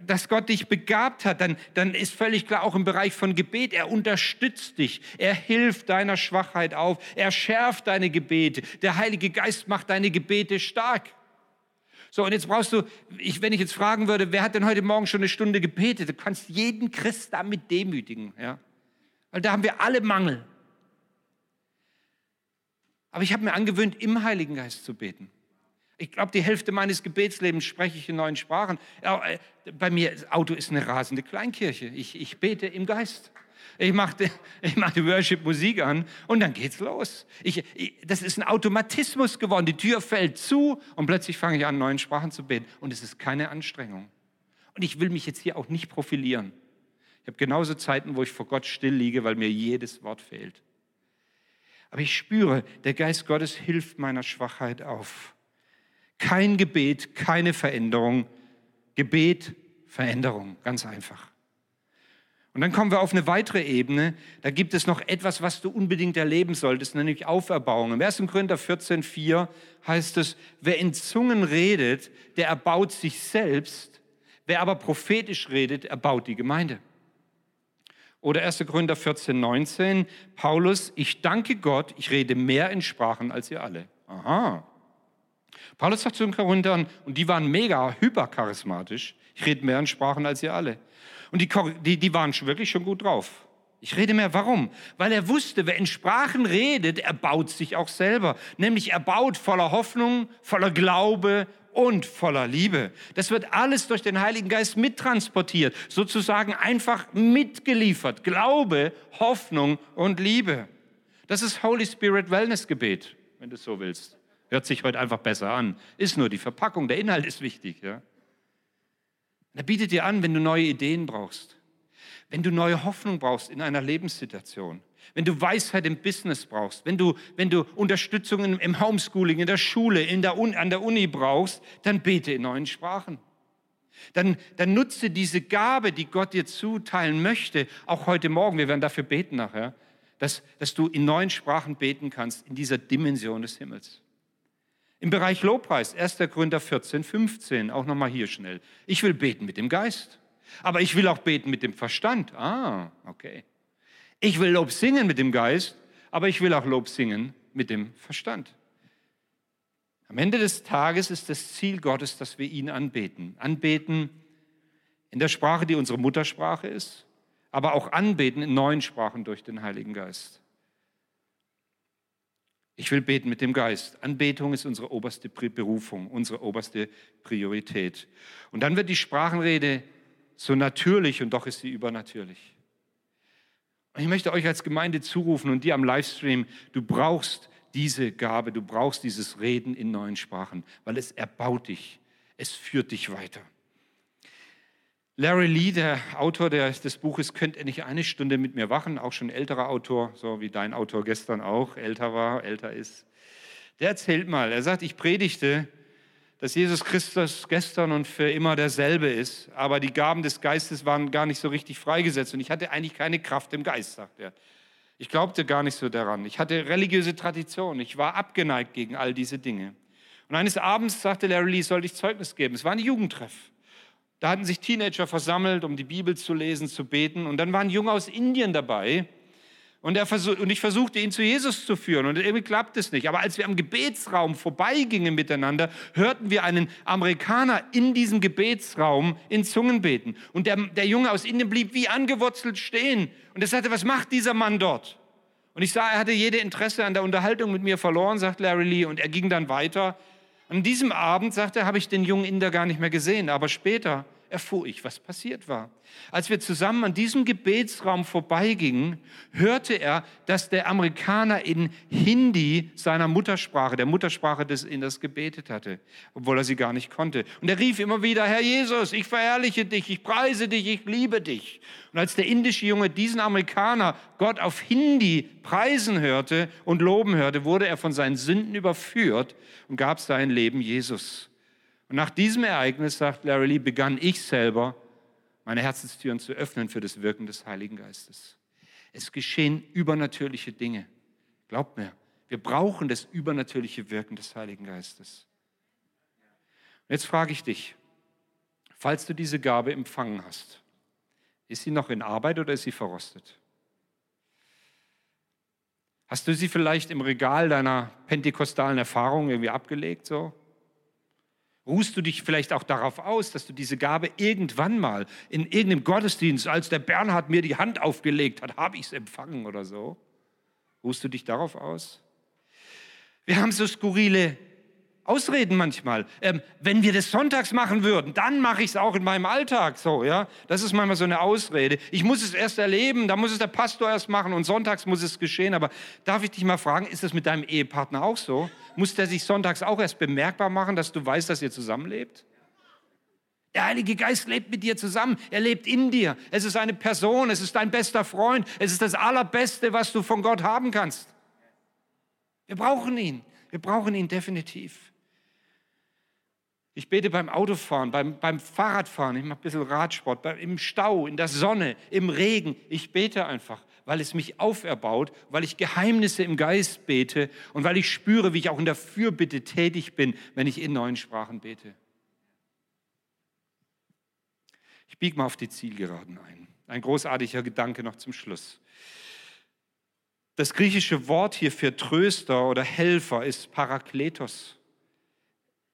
dass Gott dich begabt hat, dann, dann ist völlig klar, auch im Bereich von Gebet, er unterstützt dich, er hilft deiner Schwachheit auf, er schärft deine Gebete, der Heilige Geist macht deine Gebete stark. So, und jetzt brauchst du, ich, wenn ich jetzt fragen würde, wer hat denn heute Morgen schon eine Stunde gebetet? Du kannst jeden Christ damit demütigen, ja. Weil da haben wir alle Mangel. Aber ich habe mir angewöhnt, im Heiligen Geist zu beten. Ich glaube, die Hälfte meines Gebetslebens spreche ich in neuen Sprachen. Äh, bei mir, Auto ist eine rasende Kleinkirche. Ich, ich bete im Geist. Ich mache ich mach Worship-Musik an und dann geht's los. Ich, ich, das ist ein Automatismus geworden. Die Tür fällt zu und plötzlich fange ich an, neuen Sprachen zu beten. Und es ist keine Anstrengung. Und ich will mich jetzt hier auch nicht profilieren. Ich habe genauso Zeiten, wo ich vor Gott still liege, weil mir jedes Wort fehlt. Aber ich spüre, der Geist Gottes hilft meiner Schwachheit auf. Kein Gebet, keine Veränderung. Gebet, Veränderung, ganz einfach. Und dann kommen wir auf eine weitere Ebene. Da gibt es noch etwas, was du unbedingt erleben solltest, nämlich Auferbauung. Im 1. Korinther 14,4 heißt es, wer in Zungen redet, der erbaut sich selbst. Wer aber prophetisch redet, erbaut die Gemeinde. Oder 1. Korinther 14,19, Paulus, ich danke Gott, ich rede mehr in Sprachen als ihr alle. Aha. Paulus sagt zu den Korinthern, und die waren mega hypercharismatisch, ich rede mehr in Sprachen als ihr alle. Und die, die, die waren wirklich schon gut drauf. Ich rede mehr, warum? Weil er wusste, wer in Sprachen redet, er baut sich auch selber. Nämlich er baut voller Hoffnung, voller Glaube und voller Liebe. Das wird alles durch den Heiligen Geist mittransportiert, sozusagen einfach mitgeliefert. Glaube, Hoffnung und Liebe. Das ist Holy Spirit Wellness Gebet, wenn du so willst. Hört sich heute einfach besser an. Ist nur die Verpackung, der Inhalt ist wichtig. Ja? Er bietet dir an, wenn du neue Ideen brauchst, wenn du neue Hoffnung brauchst in einer Lebenssituation, wenn du Weisheit im Business brauchst, wenn du, wenn du Unterstützung im Homeschooling, in der Schule, in der Un an der Uni brauchst, dann bete in neuen Sprachen. Dann, dann nutze diese Gabe, die Gott dir zuteilen möchte, auch heute Morgen, wir werden dafür beten nachher, dass, dass du in neuen Sprachen beten kannst, in dieser Dimension des Himmels. Im Bereich Lobpreis, 1. Korinther 14, 15, auch nochmal hier schnell. Ich will beten mit dem Geist, aber ich will auch beten mit dem Verstand. Ah, okay. Ich will Lob singen mit dem Geist, aber ich will auch Lob singen mit dem Verstand. Am Ende des Tages ist das Ziel Gottes, dass wir ihn anbeten. Anbeten in der Sprache, die unsere Muttersprache ist, aber auch anbeten in neuen Sprachen durch den Heiligen Geist. Ich will beten mit dem Geist. Anbetung ist unsere oberste Berufung, unsere oberste Priorität. Und dann wird die Sprachenrede so natürlich und doch ist sie übernatürlich. Und ich möchte euch als Gemeinde zurufen und dir am Livestream, du brauchst diese Gabe, du brauchst dieses Reden in neuen Sprachen, weil es erbaut dich, es führt dich weiter. Larry Lee, der Autor des Buches Könnt ihr nicht eine Stunde mit mir wachen, auch schon älterer Autor, so wie dein Autor gestern auch älter war, älter ist, der erzählt mal, er sagt, ich predigte, dass Jesus Christus gestern und für immer derselbe ist, aber die Gaben des Geistes waren gar nicht so richtig freigesetzt und ich hatte eigentlich keine Kraft im Geist, sagt er. Ich glaubte gar nicht so daran. Ich hatte religiöse Tradition. Ich war abgeneigt gegen all diese Dinge. Und eines Abends sagte Larry Lee, sollte ich Zeugnis geben. Es war ein Jugendtreff. Da hatten sich Teenager versammelt, um die Bibel zu lesen, zu beten. Und dann war ein Junge aus Indien dabei. Und, versuch, und ich versuchte, ihn zu Jesus zu führen. Und irgendwie klappt es nicht. Aber als wir am Gebetsraum vorbeigingen miteinander, hörten wir einen Amerikaner in diesem Gebetsraum in Zungen beten. Und der, der Junge aus Indien blieb wie angewurzelt stehen. Und er sagte, was macht dieser Mann dort? Und ich sah, er hatte jede Interesse an der Unterhaltung mit mir verloren, sagt Larry Lee. Und er ging dann weiter an diesem Abend, sagte er, habe ich den jungen Inder gar nicht mehr gesehen, aber später erfuhr ich, was passiert war. Als wir zusammen an diesem Gebetsraum vorbeigingen, hörte er, dass der Amerikaner in Hindi seiner Muttersprache, der Muttersprache des Inders, gebetet hatte, obwohl er sie gar nicht konnte. Und er rief immer wieder, Herr Jesus, ich verherrliche dich, ich preise dich, ich liebe dich. Und als der indische Junge diesen Amerikaner Gott auf Hindi preisen hörte und loben hörte, wurde er von seinen Sünden überführt und gab sein Leben Jesus. Und nach diesem Ereignis, sagt Larry Lee, begann ich selber, meine Herzenstüren zu öffnen für das Wirken des Heiligen Geistes. Es geschehen übernatürliche Dinge. Glaubt mir, wir brauchen das übernatürliche Wirken des Heiligen Geistes. Und jetzt frage ich dich, falls du diese Gabe empfangen hast, ist sie noch in Arbeit oder ist sie verrostet? Hast du sie vielleicht im Regal deiner pentekostalen Erfahrung irgendwie abgelegt so? Ruhst du dich vielleicht auch darauf aus, dass du diese Gabe irgendwann mal in irgendeinem Gottesdienst, als der Bernhard mir die Hand aufgelegt hat, habe ich es empfangen oder so? Ruhst du dich darauf aus? Wir haben so skurrile Ausreden manchmal. Ähm, wenn wir das sonntags machen würden, dann mache ich es auch in meinem Alltag so, ja. Das ist manchmal so eine Ausrede. Ich muss es erst erleben, da muss es der Pastor erst machen und sonntags muss es geschehen. Aber darf ich dich mal fragen, ist das mit deinem Ehepartner auch so? Muss der sich sonntags auch erst bemerkbar machen, dass du weißt, dass ihr zusammenlebt? Der Heilige Geist lebt mit dir zusammen. Er lebt in dir. Es ist eine Person. Es ist dein bester Freund. Es ist das Allerbeste, was du von Gott haben kannst. Wir brauchen ihn. Wir brauchen ihn definitiv. Ich bete beim Autofahren, beim, beim Fahrradfahren, ich mache ein bisschen Radsport, beim, im Stau, in der Sonne, im Regen. Ich bete einfach, weil es mich auferbaut, weil ich Geheimnisse im Geist bete und weil ich spüre, wie ich auch in der Fürbitte tätig bin, wenn ich in neuen Sprachen bete. Ich biege mal auf die Zielgeraden ein. Ein großartiger Gedanke noch zum Schluss. Das griechische Wort hier für Tröster oder Helfer ist Parakletos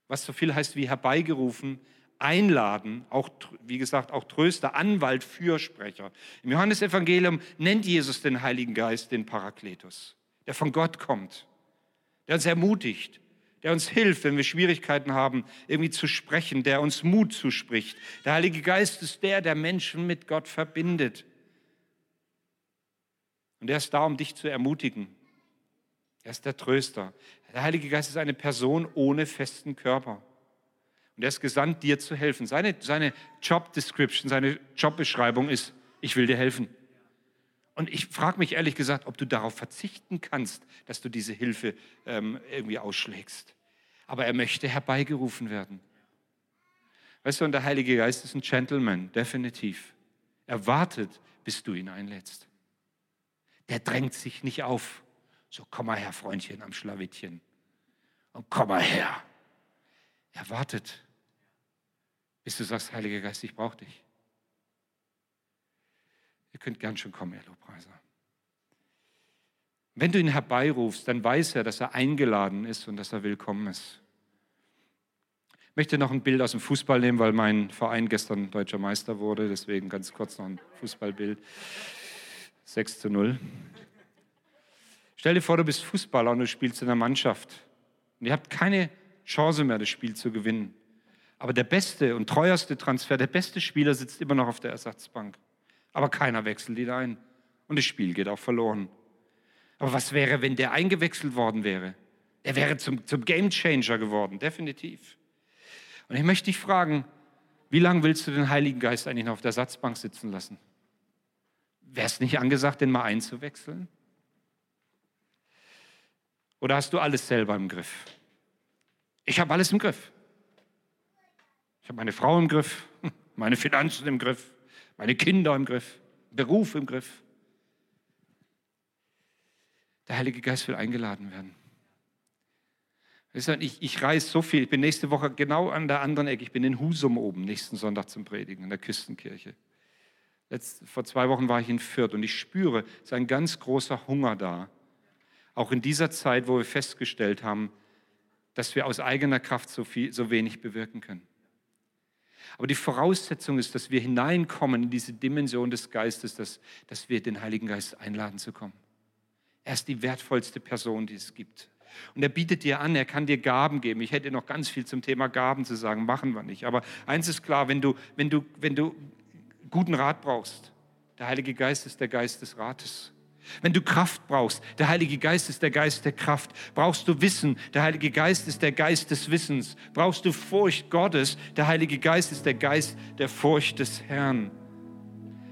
was so viel heißt wie herbeigerufen, einladen, auch, wie gesagt, auch Tröster, Anwalt, Fürsprecher. Im Johannesevangelium nennt Jesus den Heiligen Geist den Parakletos, der von Gott kommt, der uns ermutigt, der uns hilft, wenn wir Schwierigkeiten haben, irgendwie zu sprechen, der uns Mut zuspricht. Der Heilige Geist ist der, der Menschen mit Gott verbindet. Und er ist da, um dich zu ermutigen. Er ist der Tröster. Der Heilige Geist ist eine Person ohne festen Körper. Und er ist gesandt, dir zu helfen. Seine, seine Job Description, seine Jobbeschreibung ist, ich will dir helfen. Und ich frage mich ehrlich gesagt, ob du darauf verzichten kannst, dass du diese Hilfe ähm, irgendwie ausschlägst. Aber er möchte herbeigerufen werden. Weißt du, und der Heilige Geist ist ein Gentleman, definitiv. Er wartet, bis du ihn einlädst. Der drängt sich nicht auf. So, komm mal her, Freundchen am Schlawittchen. Und komm mal her. Er wartet, bis du sagst, Heiliger Geist, ich brauche dich. Ihr könnt gern schon kommen, Herr Lobpreiser. Wenn du ihn herbeirufst, dann weiß er, dass er eingeladen ist und dass er willkommen ist. Ich möchte noch ein Bild aus dem Fußball nehmen, weil mein Verein gestern deutscher Meister wurde. Deswegen ganz kurz noch ein Fußballbild. 6 zu 0. Stell dir vor, du bist Fußballer und du spielst in einer Mannschaft. Und ihr habt keine Chance mehr, das Spiel zu gewinnen. Aber der beste und treuerste Transfer, der beste Spieler sitzt immer noch auf der Ersatzbank. Aber keiner wechselt ihn ein. Und das Spiel geht auch verloren. Aber was wäre, wenn der eingewechselt worden wäre? Er wäre zum, zum Game Changer geworden, definitiv. Und ich möchte dich fragen, Wie lange willst du den Heiligen Geist eigentlich noch auf der Satzbank sitzen lassen? Wäre es nicht angesagt, den mal einzuwechseln? Oder hast du alles selber im Griff? Ich habe alles im Griff. Ich habe meine Frau im Griff, meine Finanzen im Griff, meine Kinder im Griff, Beruf im Griff. Der Heilige Geist will eingeladen werden. Ich, ich reise so viel. Ich bin nächste Woche genau an der anderen Ecke. Ich bin in Husum oben, nächsten Sonntag zum Predigen, in der Küstenkirche. Letzt, vor zwei Wochen war ich in Fürth und ich spüre, es ist ein ganz großer Hunger da. Auch in dieser Zeit, wo wir festgestellt haben, dass wir aus eigener Kraft so, viel, so wenig bewirken können. Aber die Voraussetzung ist, dass wir hineinkommen in diese Dimension des Geistes, dass, dass wir den Heiligen Geist einladen zu kommen. Er ist die wertvollste Person, die es gibt. Und er bietet dir an, er kann dir Gaben geben. Ich hätte noch ganz viel zum Thema Gaben zu sagen, machen wir nicht. Aber eins ist klar, wenn du, wenn du, wenn du guten Rat brauchst, der Heilige Geist ist der Geist des Rates. Wenn du Kraft brauchst, der Heilige Geist ist der Geist der Kraft. Brauchst du Wissen, der Heilige Geist ist der Geist des Wissens. Brauchst du Furcht Gottes, der Heilige Geist ist der Geist der Furcht des Herrn.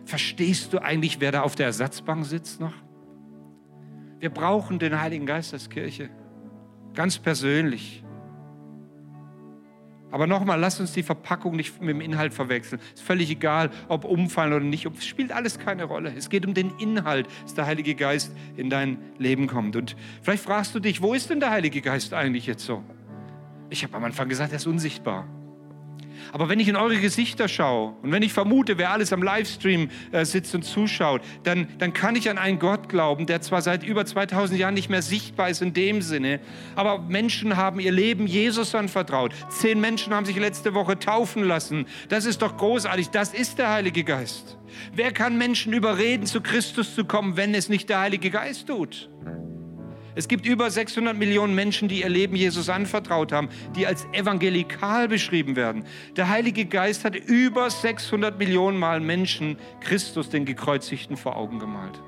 Verstehst du eigentlich, wer da auf der Ersatzbank sitzt noch? Wir brauchen den Heiligen Geist als Kirche, ganz persönlich. Aber nochmal, lass uns die Verpackung nicht mit dem Inhalt verwechseln. Ist völlig egal, ob umfallen oder nicht. Es spielt alles keine Rolle. Es geht um den Inhalt, dass der Heilige Geist in dein Leben kommt. Und vielleicht fragst du dich, wo ist denn der Heilige Geist eigentlich jetzt so? Ich habe am Anfang gesagt, er ist unsichtbar. Aber wenn ich in eure Gesichter schaue und wenn ich vermute, wer alles am Livestream äh, sitzt und zuschaut, dann, dann kann ich an einen Gott glauben, der zwar seit über 2000 Jahren nicht mehr sichtbar ist in dem Sinne, aber Menschen haben ihr Leben Jesus anvertraut. Zehn Menschen haben sich letzte Woche taufen lassen. Das ist doch großartig. Das ist der Heilige Geist. Wer kann Menschen überreden, zu Christus zu kommen, wenn es nicht der Heilige Geist tut? Es gibt über 600 Millionen Menschen, die ihr Leben Jesus anvertraut haben, die als evangelikal beschrieben werden. Der Heilige Geist hat über 600 Millionen Mal Menschen Christus, den Gekreuzigten, vor Augen gemalt.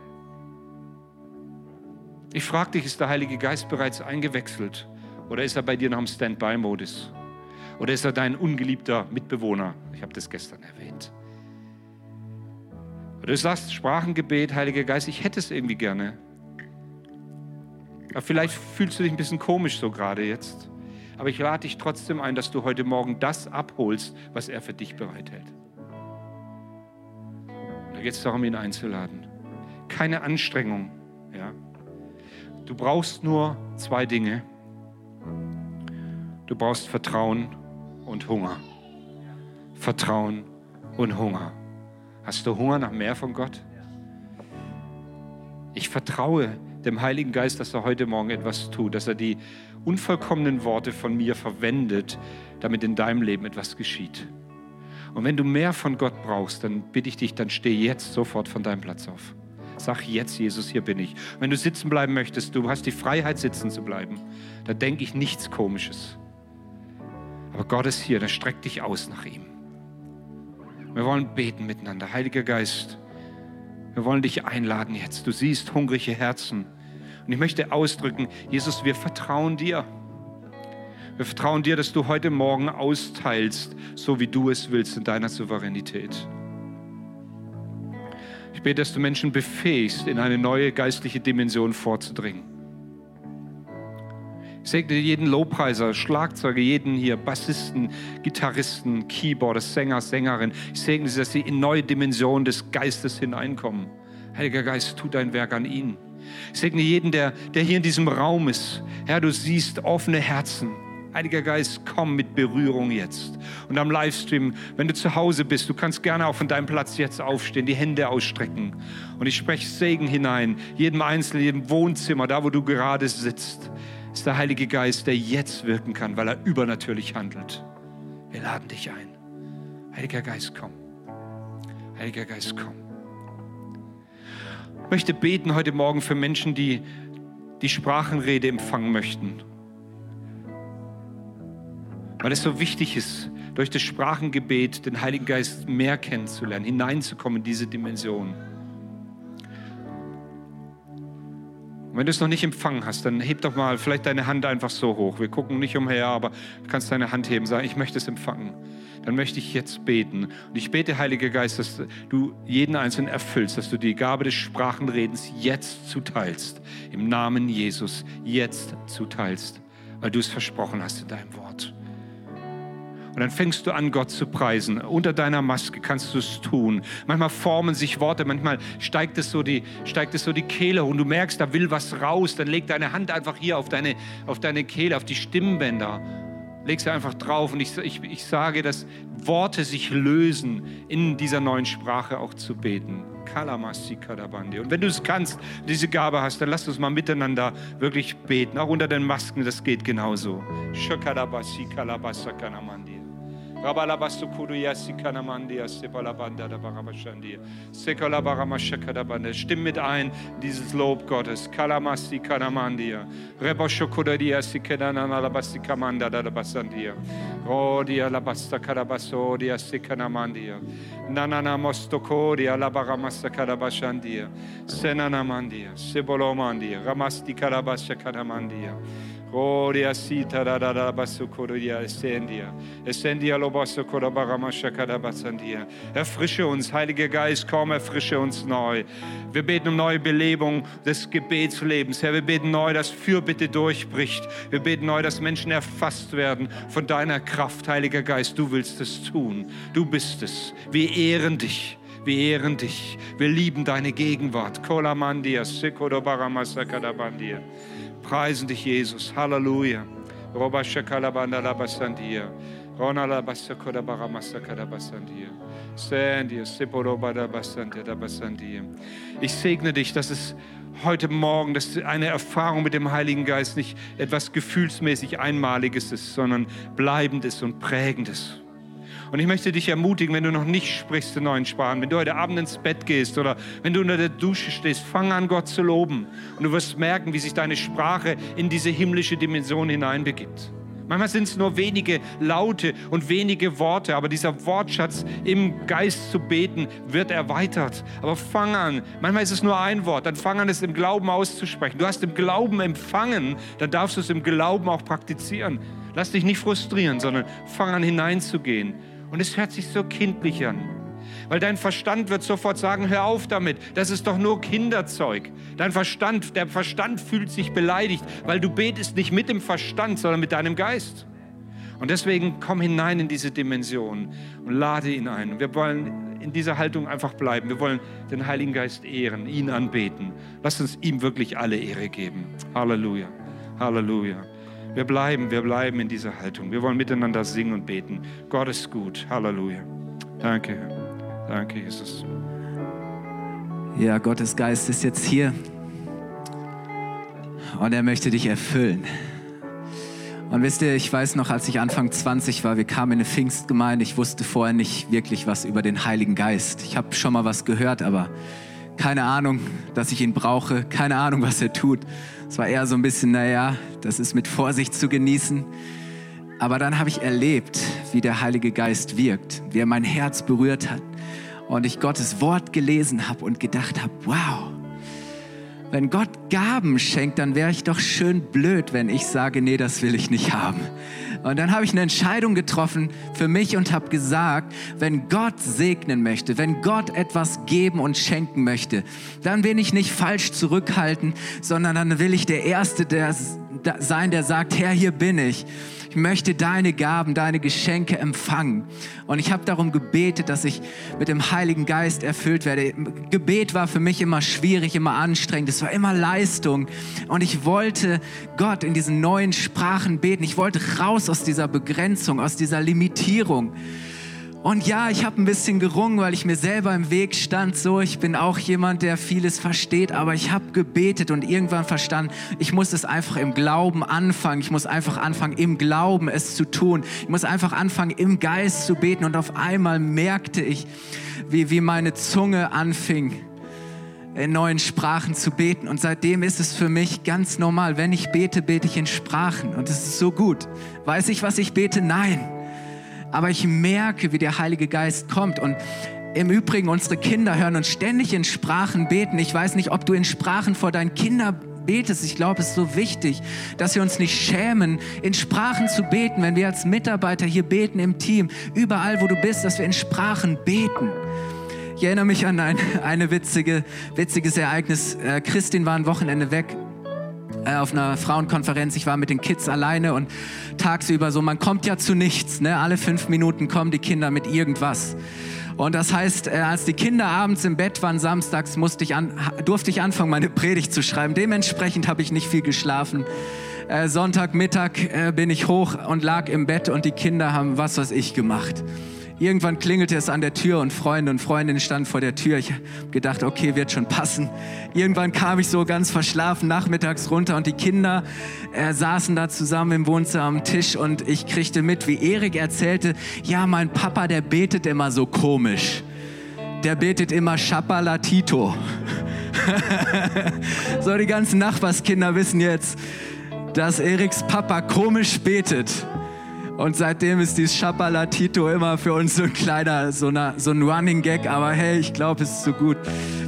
Ich frage dich, ist der Heilige Geist bereits eingewechselt? Oder ist er bei dir noch im Standby-Modus? Oder ist er dein ungeliebter Mitbewohner? Ich habe das gestern erwähnt. Oder du sagst Sprachengebet, Heiliger Geist, ich hätte es irgendwie gerne. Vielleicht fühlst du dich ein bisschen komisch so gerade jetzt. Aber ich lade dich trotzdem ein, dass du heute Morgen das abholst, was er für dich bereithält. Da geht es darum, ihn einzuladen. Keine Anstrengung. Ja? Du brauchst nur zwei Dinge. Du brauchst Vertrauen und Hunger. Vertrauen und Hunger. Hast du Hunger nach mehr von Gott? Ich vertraue dem Heiligen Geist, dass er heute Morgen etwas tut, dass er die unvollkommenen Worte von mir verwendet, damit in deinem Leben etwas geschieht. Und wenn du mehr von Gott brauchst, dann bitte ich dich, dann steh jetzt sofort von deinem Platz auf. Sag jetzt, Jesus, hier bin ich. Wenn du sitzen bleiben möchtest, du hast die Freiheit, sitzen zu bleiben, da denke ich nichts Komisches. Aber Gott ist hier, dann streck dich aus nach ihm. Wir wollen beten miteinander. Heiliger Geist, wir wollen dich einladen jetzt. Du siehst hungrige Herzen. Und ich möchte ausdrücken, Jesus, wir vertrauen dir. Wir vertrauen dir, dass du heute Morgen austeilst, so wie du es willst in deiner Souveränität. Ich bete, dass du Menschen befähigst, in eine neue geistliche Dimension vorzudringen. Ich segne jeden Lobpreiser, Schlagzeuger, jeden hier, Bassisten, Gitarristen, Keyboarder, Sänger, Sängerin. Ich segne sie, dass sie in neue Dimensionen des Geistes hineinkommen. Heiliger Geist, tu dein Werk an ihnen. Ich segne jeden, der, der hier in diesem Raum ist. Herr, du siehst offene Herzen. Heiliger Geist, komm mit Berührung jetzt. Und am Livestream, wenn du zu Hause bist, du kannst gerne auch von deinem Platz jetzt aufstehen, die Hände ausstrecken. Und ich spreche Segen hinein, jedem Einzelnen, jedem Wohnzimmer, da wo du gerade sitzt, ist der Heilige Geist, der jetzt wirken kann, weil er übernatürlich handelt. Wir laden dich ein. Heiliger Geist, komm. Heiliger Geist, komm. Ich möchte beten heute Morgen für Menschen, die die Sprachenrede empfangen möchten. Weil es so wichtig ist, durch das Sprachengebet den Heiligen Geist mehr kennenzulernen, hineinzukommen in diese Dimension. Wenn du es noch nicht empfangen hast, dann heb doch mal vielleicht deine Hand einfach so hoch. Wir gucken nicht umher, aber du kannst deine Hand heben, sagen, ich möchte es empfangen. Dann möchte ich jetzt beten. Und ich bete, Heiliger Geist, dass du jeden Einzelnen erfüllst, dass du die Gabe des Sprachenredens jetzt zuteilst. Im Namen Jesus jetzt zuteilst, weil du es versprochen hast in deinem Wort. Und dann fängst du an, Gott zu preisen. Unter deiner Maske kannst du es tun. Manchmal formen sich Worte, manchmal steigt es, so die, steigt es so die Kehle und du merkst, da will was raus. Dann leg deine Hand einfach hier auf deine, auf deine Kehle, auf die Stimmbänder. Leg sie einfach drauf und ich, ich, ich sage, dass Worte sich lösen, in dieser neuen Sprache auch zu beten. Und wenn du es kannst, diese Gabe hast, dann lass uns mal miteinander wirklich beten. Auch unter den Masken, das geht genauso. Shakadabasi kalabasa kanamandi. Stimm mit ein, dieses Lob Gottes. Kalamasi Kanamandia. Reboshokudadia Sikananalabasti Kamanda da Basandia. Rodia Labasta Karabasodia Sikanamandia. Nanana Mostokodia Labaramasa Karabashandia. Senanamandia. Sebolomandia. Ramasti Karabasha Kanamandia. Gloria sita da da da basu koria essendia. Essendia lo basu korabara shakada basandia. Erfrische uns, Heiliger Geist, komm, erfrische uns neu. Wir beten um neue Belebung des Gebetslebens. Herr, wir beten neu, dass Fürbitte durchbricht. Wir beten neu, dass Menschen erfasst werden von deiner Kraft, Heiliger Geist. Du willst es tun. Du bist es. Wir ehren dich. Wir ehren dich. Wir lieben deine Gegenwart. Kolamandia, Sekodobaramassakadabandia preisen dich, Jesus. Halleluja. Ich segne dich, dass es heute Morgen, dass eine Erfahrung mit dem Heiligen Geist nicht etwas gefühlsmäßig Einmaliges ist, sondern bleibendes und prägendes. Und ich möchte dich ermutigen, wenn du noch nicht sprichst in neuen Sprachen, wenn du heute Abend ins Bett gehst oder wenn du unter der Dusche stehst, fang an, Gott zu loben. Und du wirst merken, wie sich deine Sprache in diese himmlische Dimension hineinbegibt. Manchmal sind es nur wenige Laute und wenige Worte, aber dieser Wortschatz im Geist zu beten wird erweitert. Aber fang an, manchmal ist es nur ein Wort, dann fang an, es im Glauben auszusprechen. Du hast im Glauben empfangen, dann darfst du es im Glauben auch praktizieren. Lass dich nicht frustrieren, sondern fang an hineinzugehen. Und es hört sich so kindlich an. Weil dein Verstand wird sofort sagen, hör auf damit, das ist doch nur Kinderzeug. Dein Verstand, der Verstand fühlt sich beleidigt, weil du betest nicht mit dem Verstand, sondern mit deinem Geist. Und deswegen komm hinein in diese Dimension und lade ihn ein. Wir wollen in dieser Haltung einfach bleiben. Wir wollen den Heiligen Geist ehren, ihn anbeten. Lass uns ihm wirklich alle Ehre geben. Halleluja. Halleluja. Wir bleiben, wir bleiben in dieser Haltung. Wir wollen miteinander singen und beten. Gott ist gut. Halleluja. Danke, Danke, Jesus. Ja, Gottes Geist ist jetzt hier und er möchte dich erfüllen. Und wisst ihr, ich weiß noch, als ich Anfang 20 war, wir kamen in eine Pfingstgemeinde, ich wusste vorher nicht wirklich was über den Heiligen Geist. Ich habe schon mal was gehört, aber keine Ahnung, dass ich ihn brauche, keine Ahnung, was er tut. Es war eher so ein bisschen, naja, das ist mit Vorsicht zu genießen. Aber dann habe ich erlebt, wie der Heilige Geist wirkt, wie er mein Herz berührt hat und ich Gottes Wort gelesen habe und gedacht habe, wow, wenn Gott Gaben schenkt, dann wäre ich doch schön blöd, wenn ich sage, nee, das will ich nicht haben. Und dann habe ich eine Entscheidung getroffen für mich und habe gesagt, wenn Gott segnen möchte, wenn Gott etwas geben und schenken möchte, dann will ich nicht falsch zurückhalten, sondern dann will ich der Erste der sein, der sagt, Herr, hier bin ich ich möchte deine Gaben, deine Geschenke empfangen. Und ich habe darum gebetet, dass ich mit dem Heiligen Geist erfüllt werde. Gebet war für mich immer schwierig, immer anstrengend. Es war immer Leistung. Und ich wollte Gott in diesen neuen Sprachen beten. Ich wollte raus aus dieser Begrenzung, aus dieser Limitierung. Und ja, ich habe ein bisschen gerungen, weil ich mir selber im Weg stand. So, ich bin auch jemand, der vieles versteht, aber ich habe gebetet und irgendwann verstanden, ich muss es einfach im Glauben anfangen. Ich muss einfach anfangen, im Glauben es zu tun. Ich muss einfach anfangen, im Geist zu beten. Und auf einmal merkte ich, wie, wie meine Zunge anfing, in neuen Sprachen zu beten. Und seitdem ist es für mich ganz normal. Wenn ich bete, bete ich in Sprachen. Und es ist so gut. Weiß ich, was ich bete? Nein aber ich merke, wie der Heilige Geist kommt und im Übrigen, unsere Kinder hören uns ständig in Sprachen beten. Ich weiß nicht, ob du in Sprachen vor deinen Kindern betest. Ich glaube, es ist so wichtig, dass wir uns nicht schämen, in Sprachen zu beten, wenn wir als Mitarbeiter hier beten im Team, überall, wo du bist, dass wir in Sprachen beten. Ich erinnere mich an ein eine witzige, witziges Ereignis. Äh, Christine war ein Wochenende weg äh, auf einer Frauenkonferenz. Ich war mit den Kids alleine und tagsüber so, man kommt ja zu nichts. Ne? Alle fünf Minuten kommen die Kinder mit irgendwas. Und das heißt, äh, als die Kinder abends im Bett waren, samstags musste ich an, durfte ich anfangen, meine Predigt zu schreiben. Dementsprechend habe ich nicht viel geschlafen. Äh, Sonntagmittag äh, bin ich hoch und lag im Bett und die Kinder haben was, was ich gemacht. Irgendwann klingelte es an der Tür und Freunde und Freundinnen standen vor der Tür. Ich habe gedacht, okay, wird schon passen. Irgendwann kam ich so ganz verschlafen nachmittags runter und die Kinder äh, saßen da zusammen im Wohnzimmer am Tisch und ich kriegte mit, wie Erik erzählte, ja, mein Papa, der betet immer so komisch. Der betet immer Chapalatito. so, die ganzen Nachbarskinder wissen jetzt, dass Eriks Papa komisch betet. Und seitdem ist dieses Chapalatito immer für uns so ein kleiner, so, eine, so ein Running Gag. Aber hey, ich glaube, es ist so gut.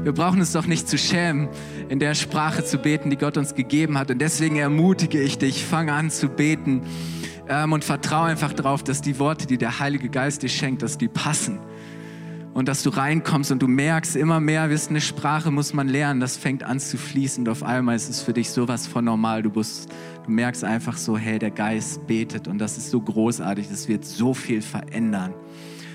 Wir brauchen uns doch nicht zu schämen, in der Sprache zu beten, die Gott uns gegeben hat. Und deswegen ermutige ich dich, fang an zu beten ähm, und vertraue einfach darauf, dass die Worte, die der Heilige Geist dir schenkt, dass die passen und dass du reinkommst und du merkst immer mehr, wirst eine Sprache muss man lernen, das fängt an zu fließen und auf einmal ist es für dich sowas von normal. Du, bist, du merkst einfach so, hey, der Geist betet und das ist so großartig, das wird so viel verändern.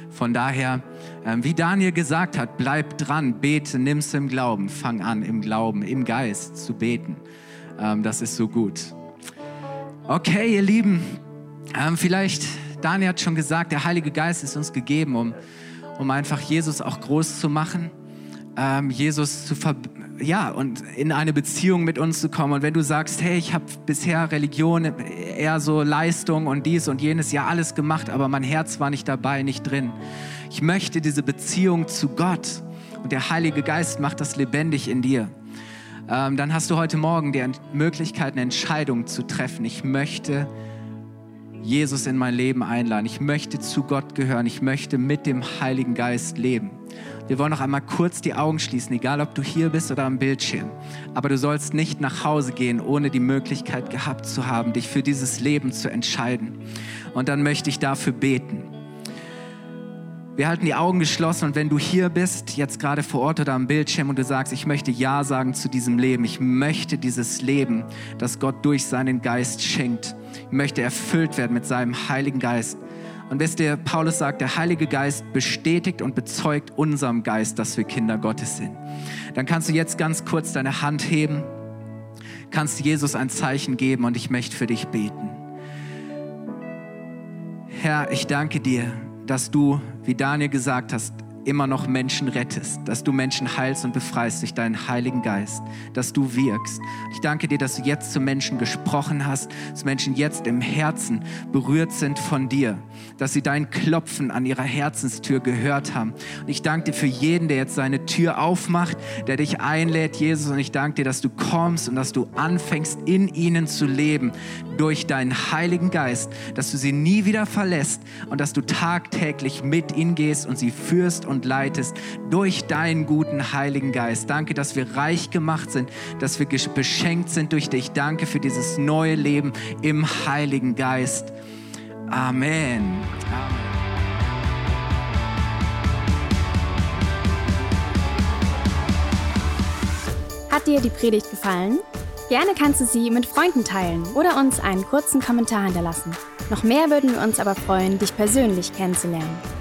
Von daher, ähm, wie Daniel gesagt hat, bleib dran, bete, nimm's im Glauben, fang an im Glauben, im Geist zu beten. Ähm, das ist so gut. Okay, ihr Lieben, ähm, vielleicht, Daniel hat schon gesagt, der Heilige Geist ist uns gegeben, um um einfach Jesus auch groß zu machen, Jesus zu ver ja, und in eine Beziehung mit uns zu kommen. Und wenn du sagst, hey, ich habe bisher Religion eher so Leistung und dies und jenes, ja, alles gemacht, aber mein Herz war nicht dabei, nicht drin. Ich möchte diese Beziehung zu Gott und der Heilige Geist macht das lebendig in dir. Ähm, dann hast du heute Morgen die Möglichkeit, eine Entscheidung zu treffen. Ich möchte Jesus in mein Leben einladen. Ich möchte zu Gott gehören. Ich möchte mit dem Heiligen Geist leben. Wir wollen noch einmal kurz die Augen schließen, egal ob du hier bist oder am Bildschirm. Aber du sollst nicht nach Hause gehen, ohne die Möglichkeit gehabt zu haben, dich für dieses Leben zu entscheiden. Und dann möchte ich dafür beten. Wir halten die Augen geschlossen und wenn du hier bist, jetzt gerade vor Ort oder am Bildschirm und du sagst, ich möchte Ja sagen zu diesem Leben, ich möchte dieses Leben, das Gott durch seinen Geist schenkt, möchte erfüllt werden mit seinem Heiligen Geist. Und wisst ihr, Paulus sagt, der Heilige Geist bestätigt und bezeugt unserem Geist, dass wir Kinder Gottes sind. Dann kannst du jetzt ganz kurz deine Hand heben, kannst Jesus ein Zeichen geben und ich möchte für dich beten. Herr, ich danke dir, dass du, wie Daniel gesagt hast, immer noch Menschen rettest, dass du Menschen heilst und befreist durch deinen Heiligen Geist, dass du wirkst. Ich danke dir, dass du jetzt zu Menschen gesprochen hast, dass Menschen jetzt im Herzen berührt sind von dir, dass sie dein Klopfen an ihrer Herzenstür gehört haben. Und ich danke dir für jeden, der jetzt seine Tür aufmacht, der dich einlädt, Jesus. Und ich danke dir, dass du kommst und dass du anfängst, in ihnen zu leben durch deinen Heiligen Geist, dass du sie nie wieder verlässt und dass du tagtäglich mit ihnen gehst und sie führst und leitest durch deinen guten Heiligen Geist. Danke, dass wir reich gemacht sind, dass wir beschenkt sind durch dich. Danke für dieses neue Leben im Heiligen Geist. Amen. Amen. Hat dir die Predigt gefallen? Gerne kannst du sie mit Freunden teilen oder uns einen kurzen Kommentar hinterlassen. Noch mehr würden wir uns aber freuen, dich persönlich kennenzulernen.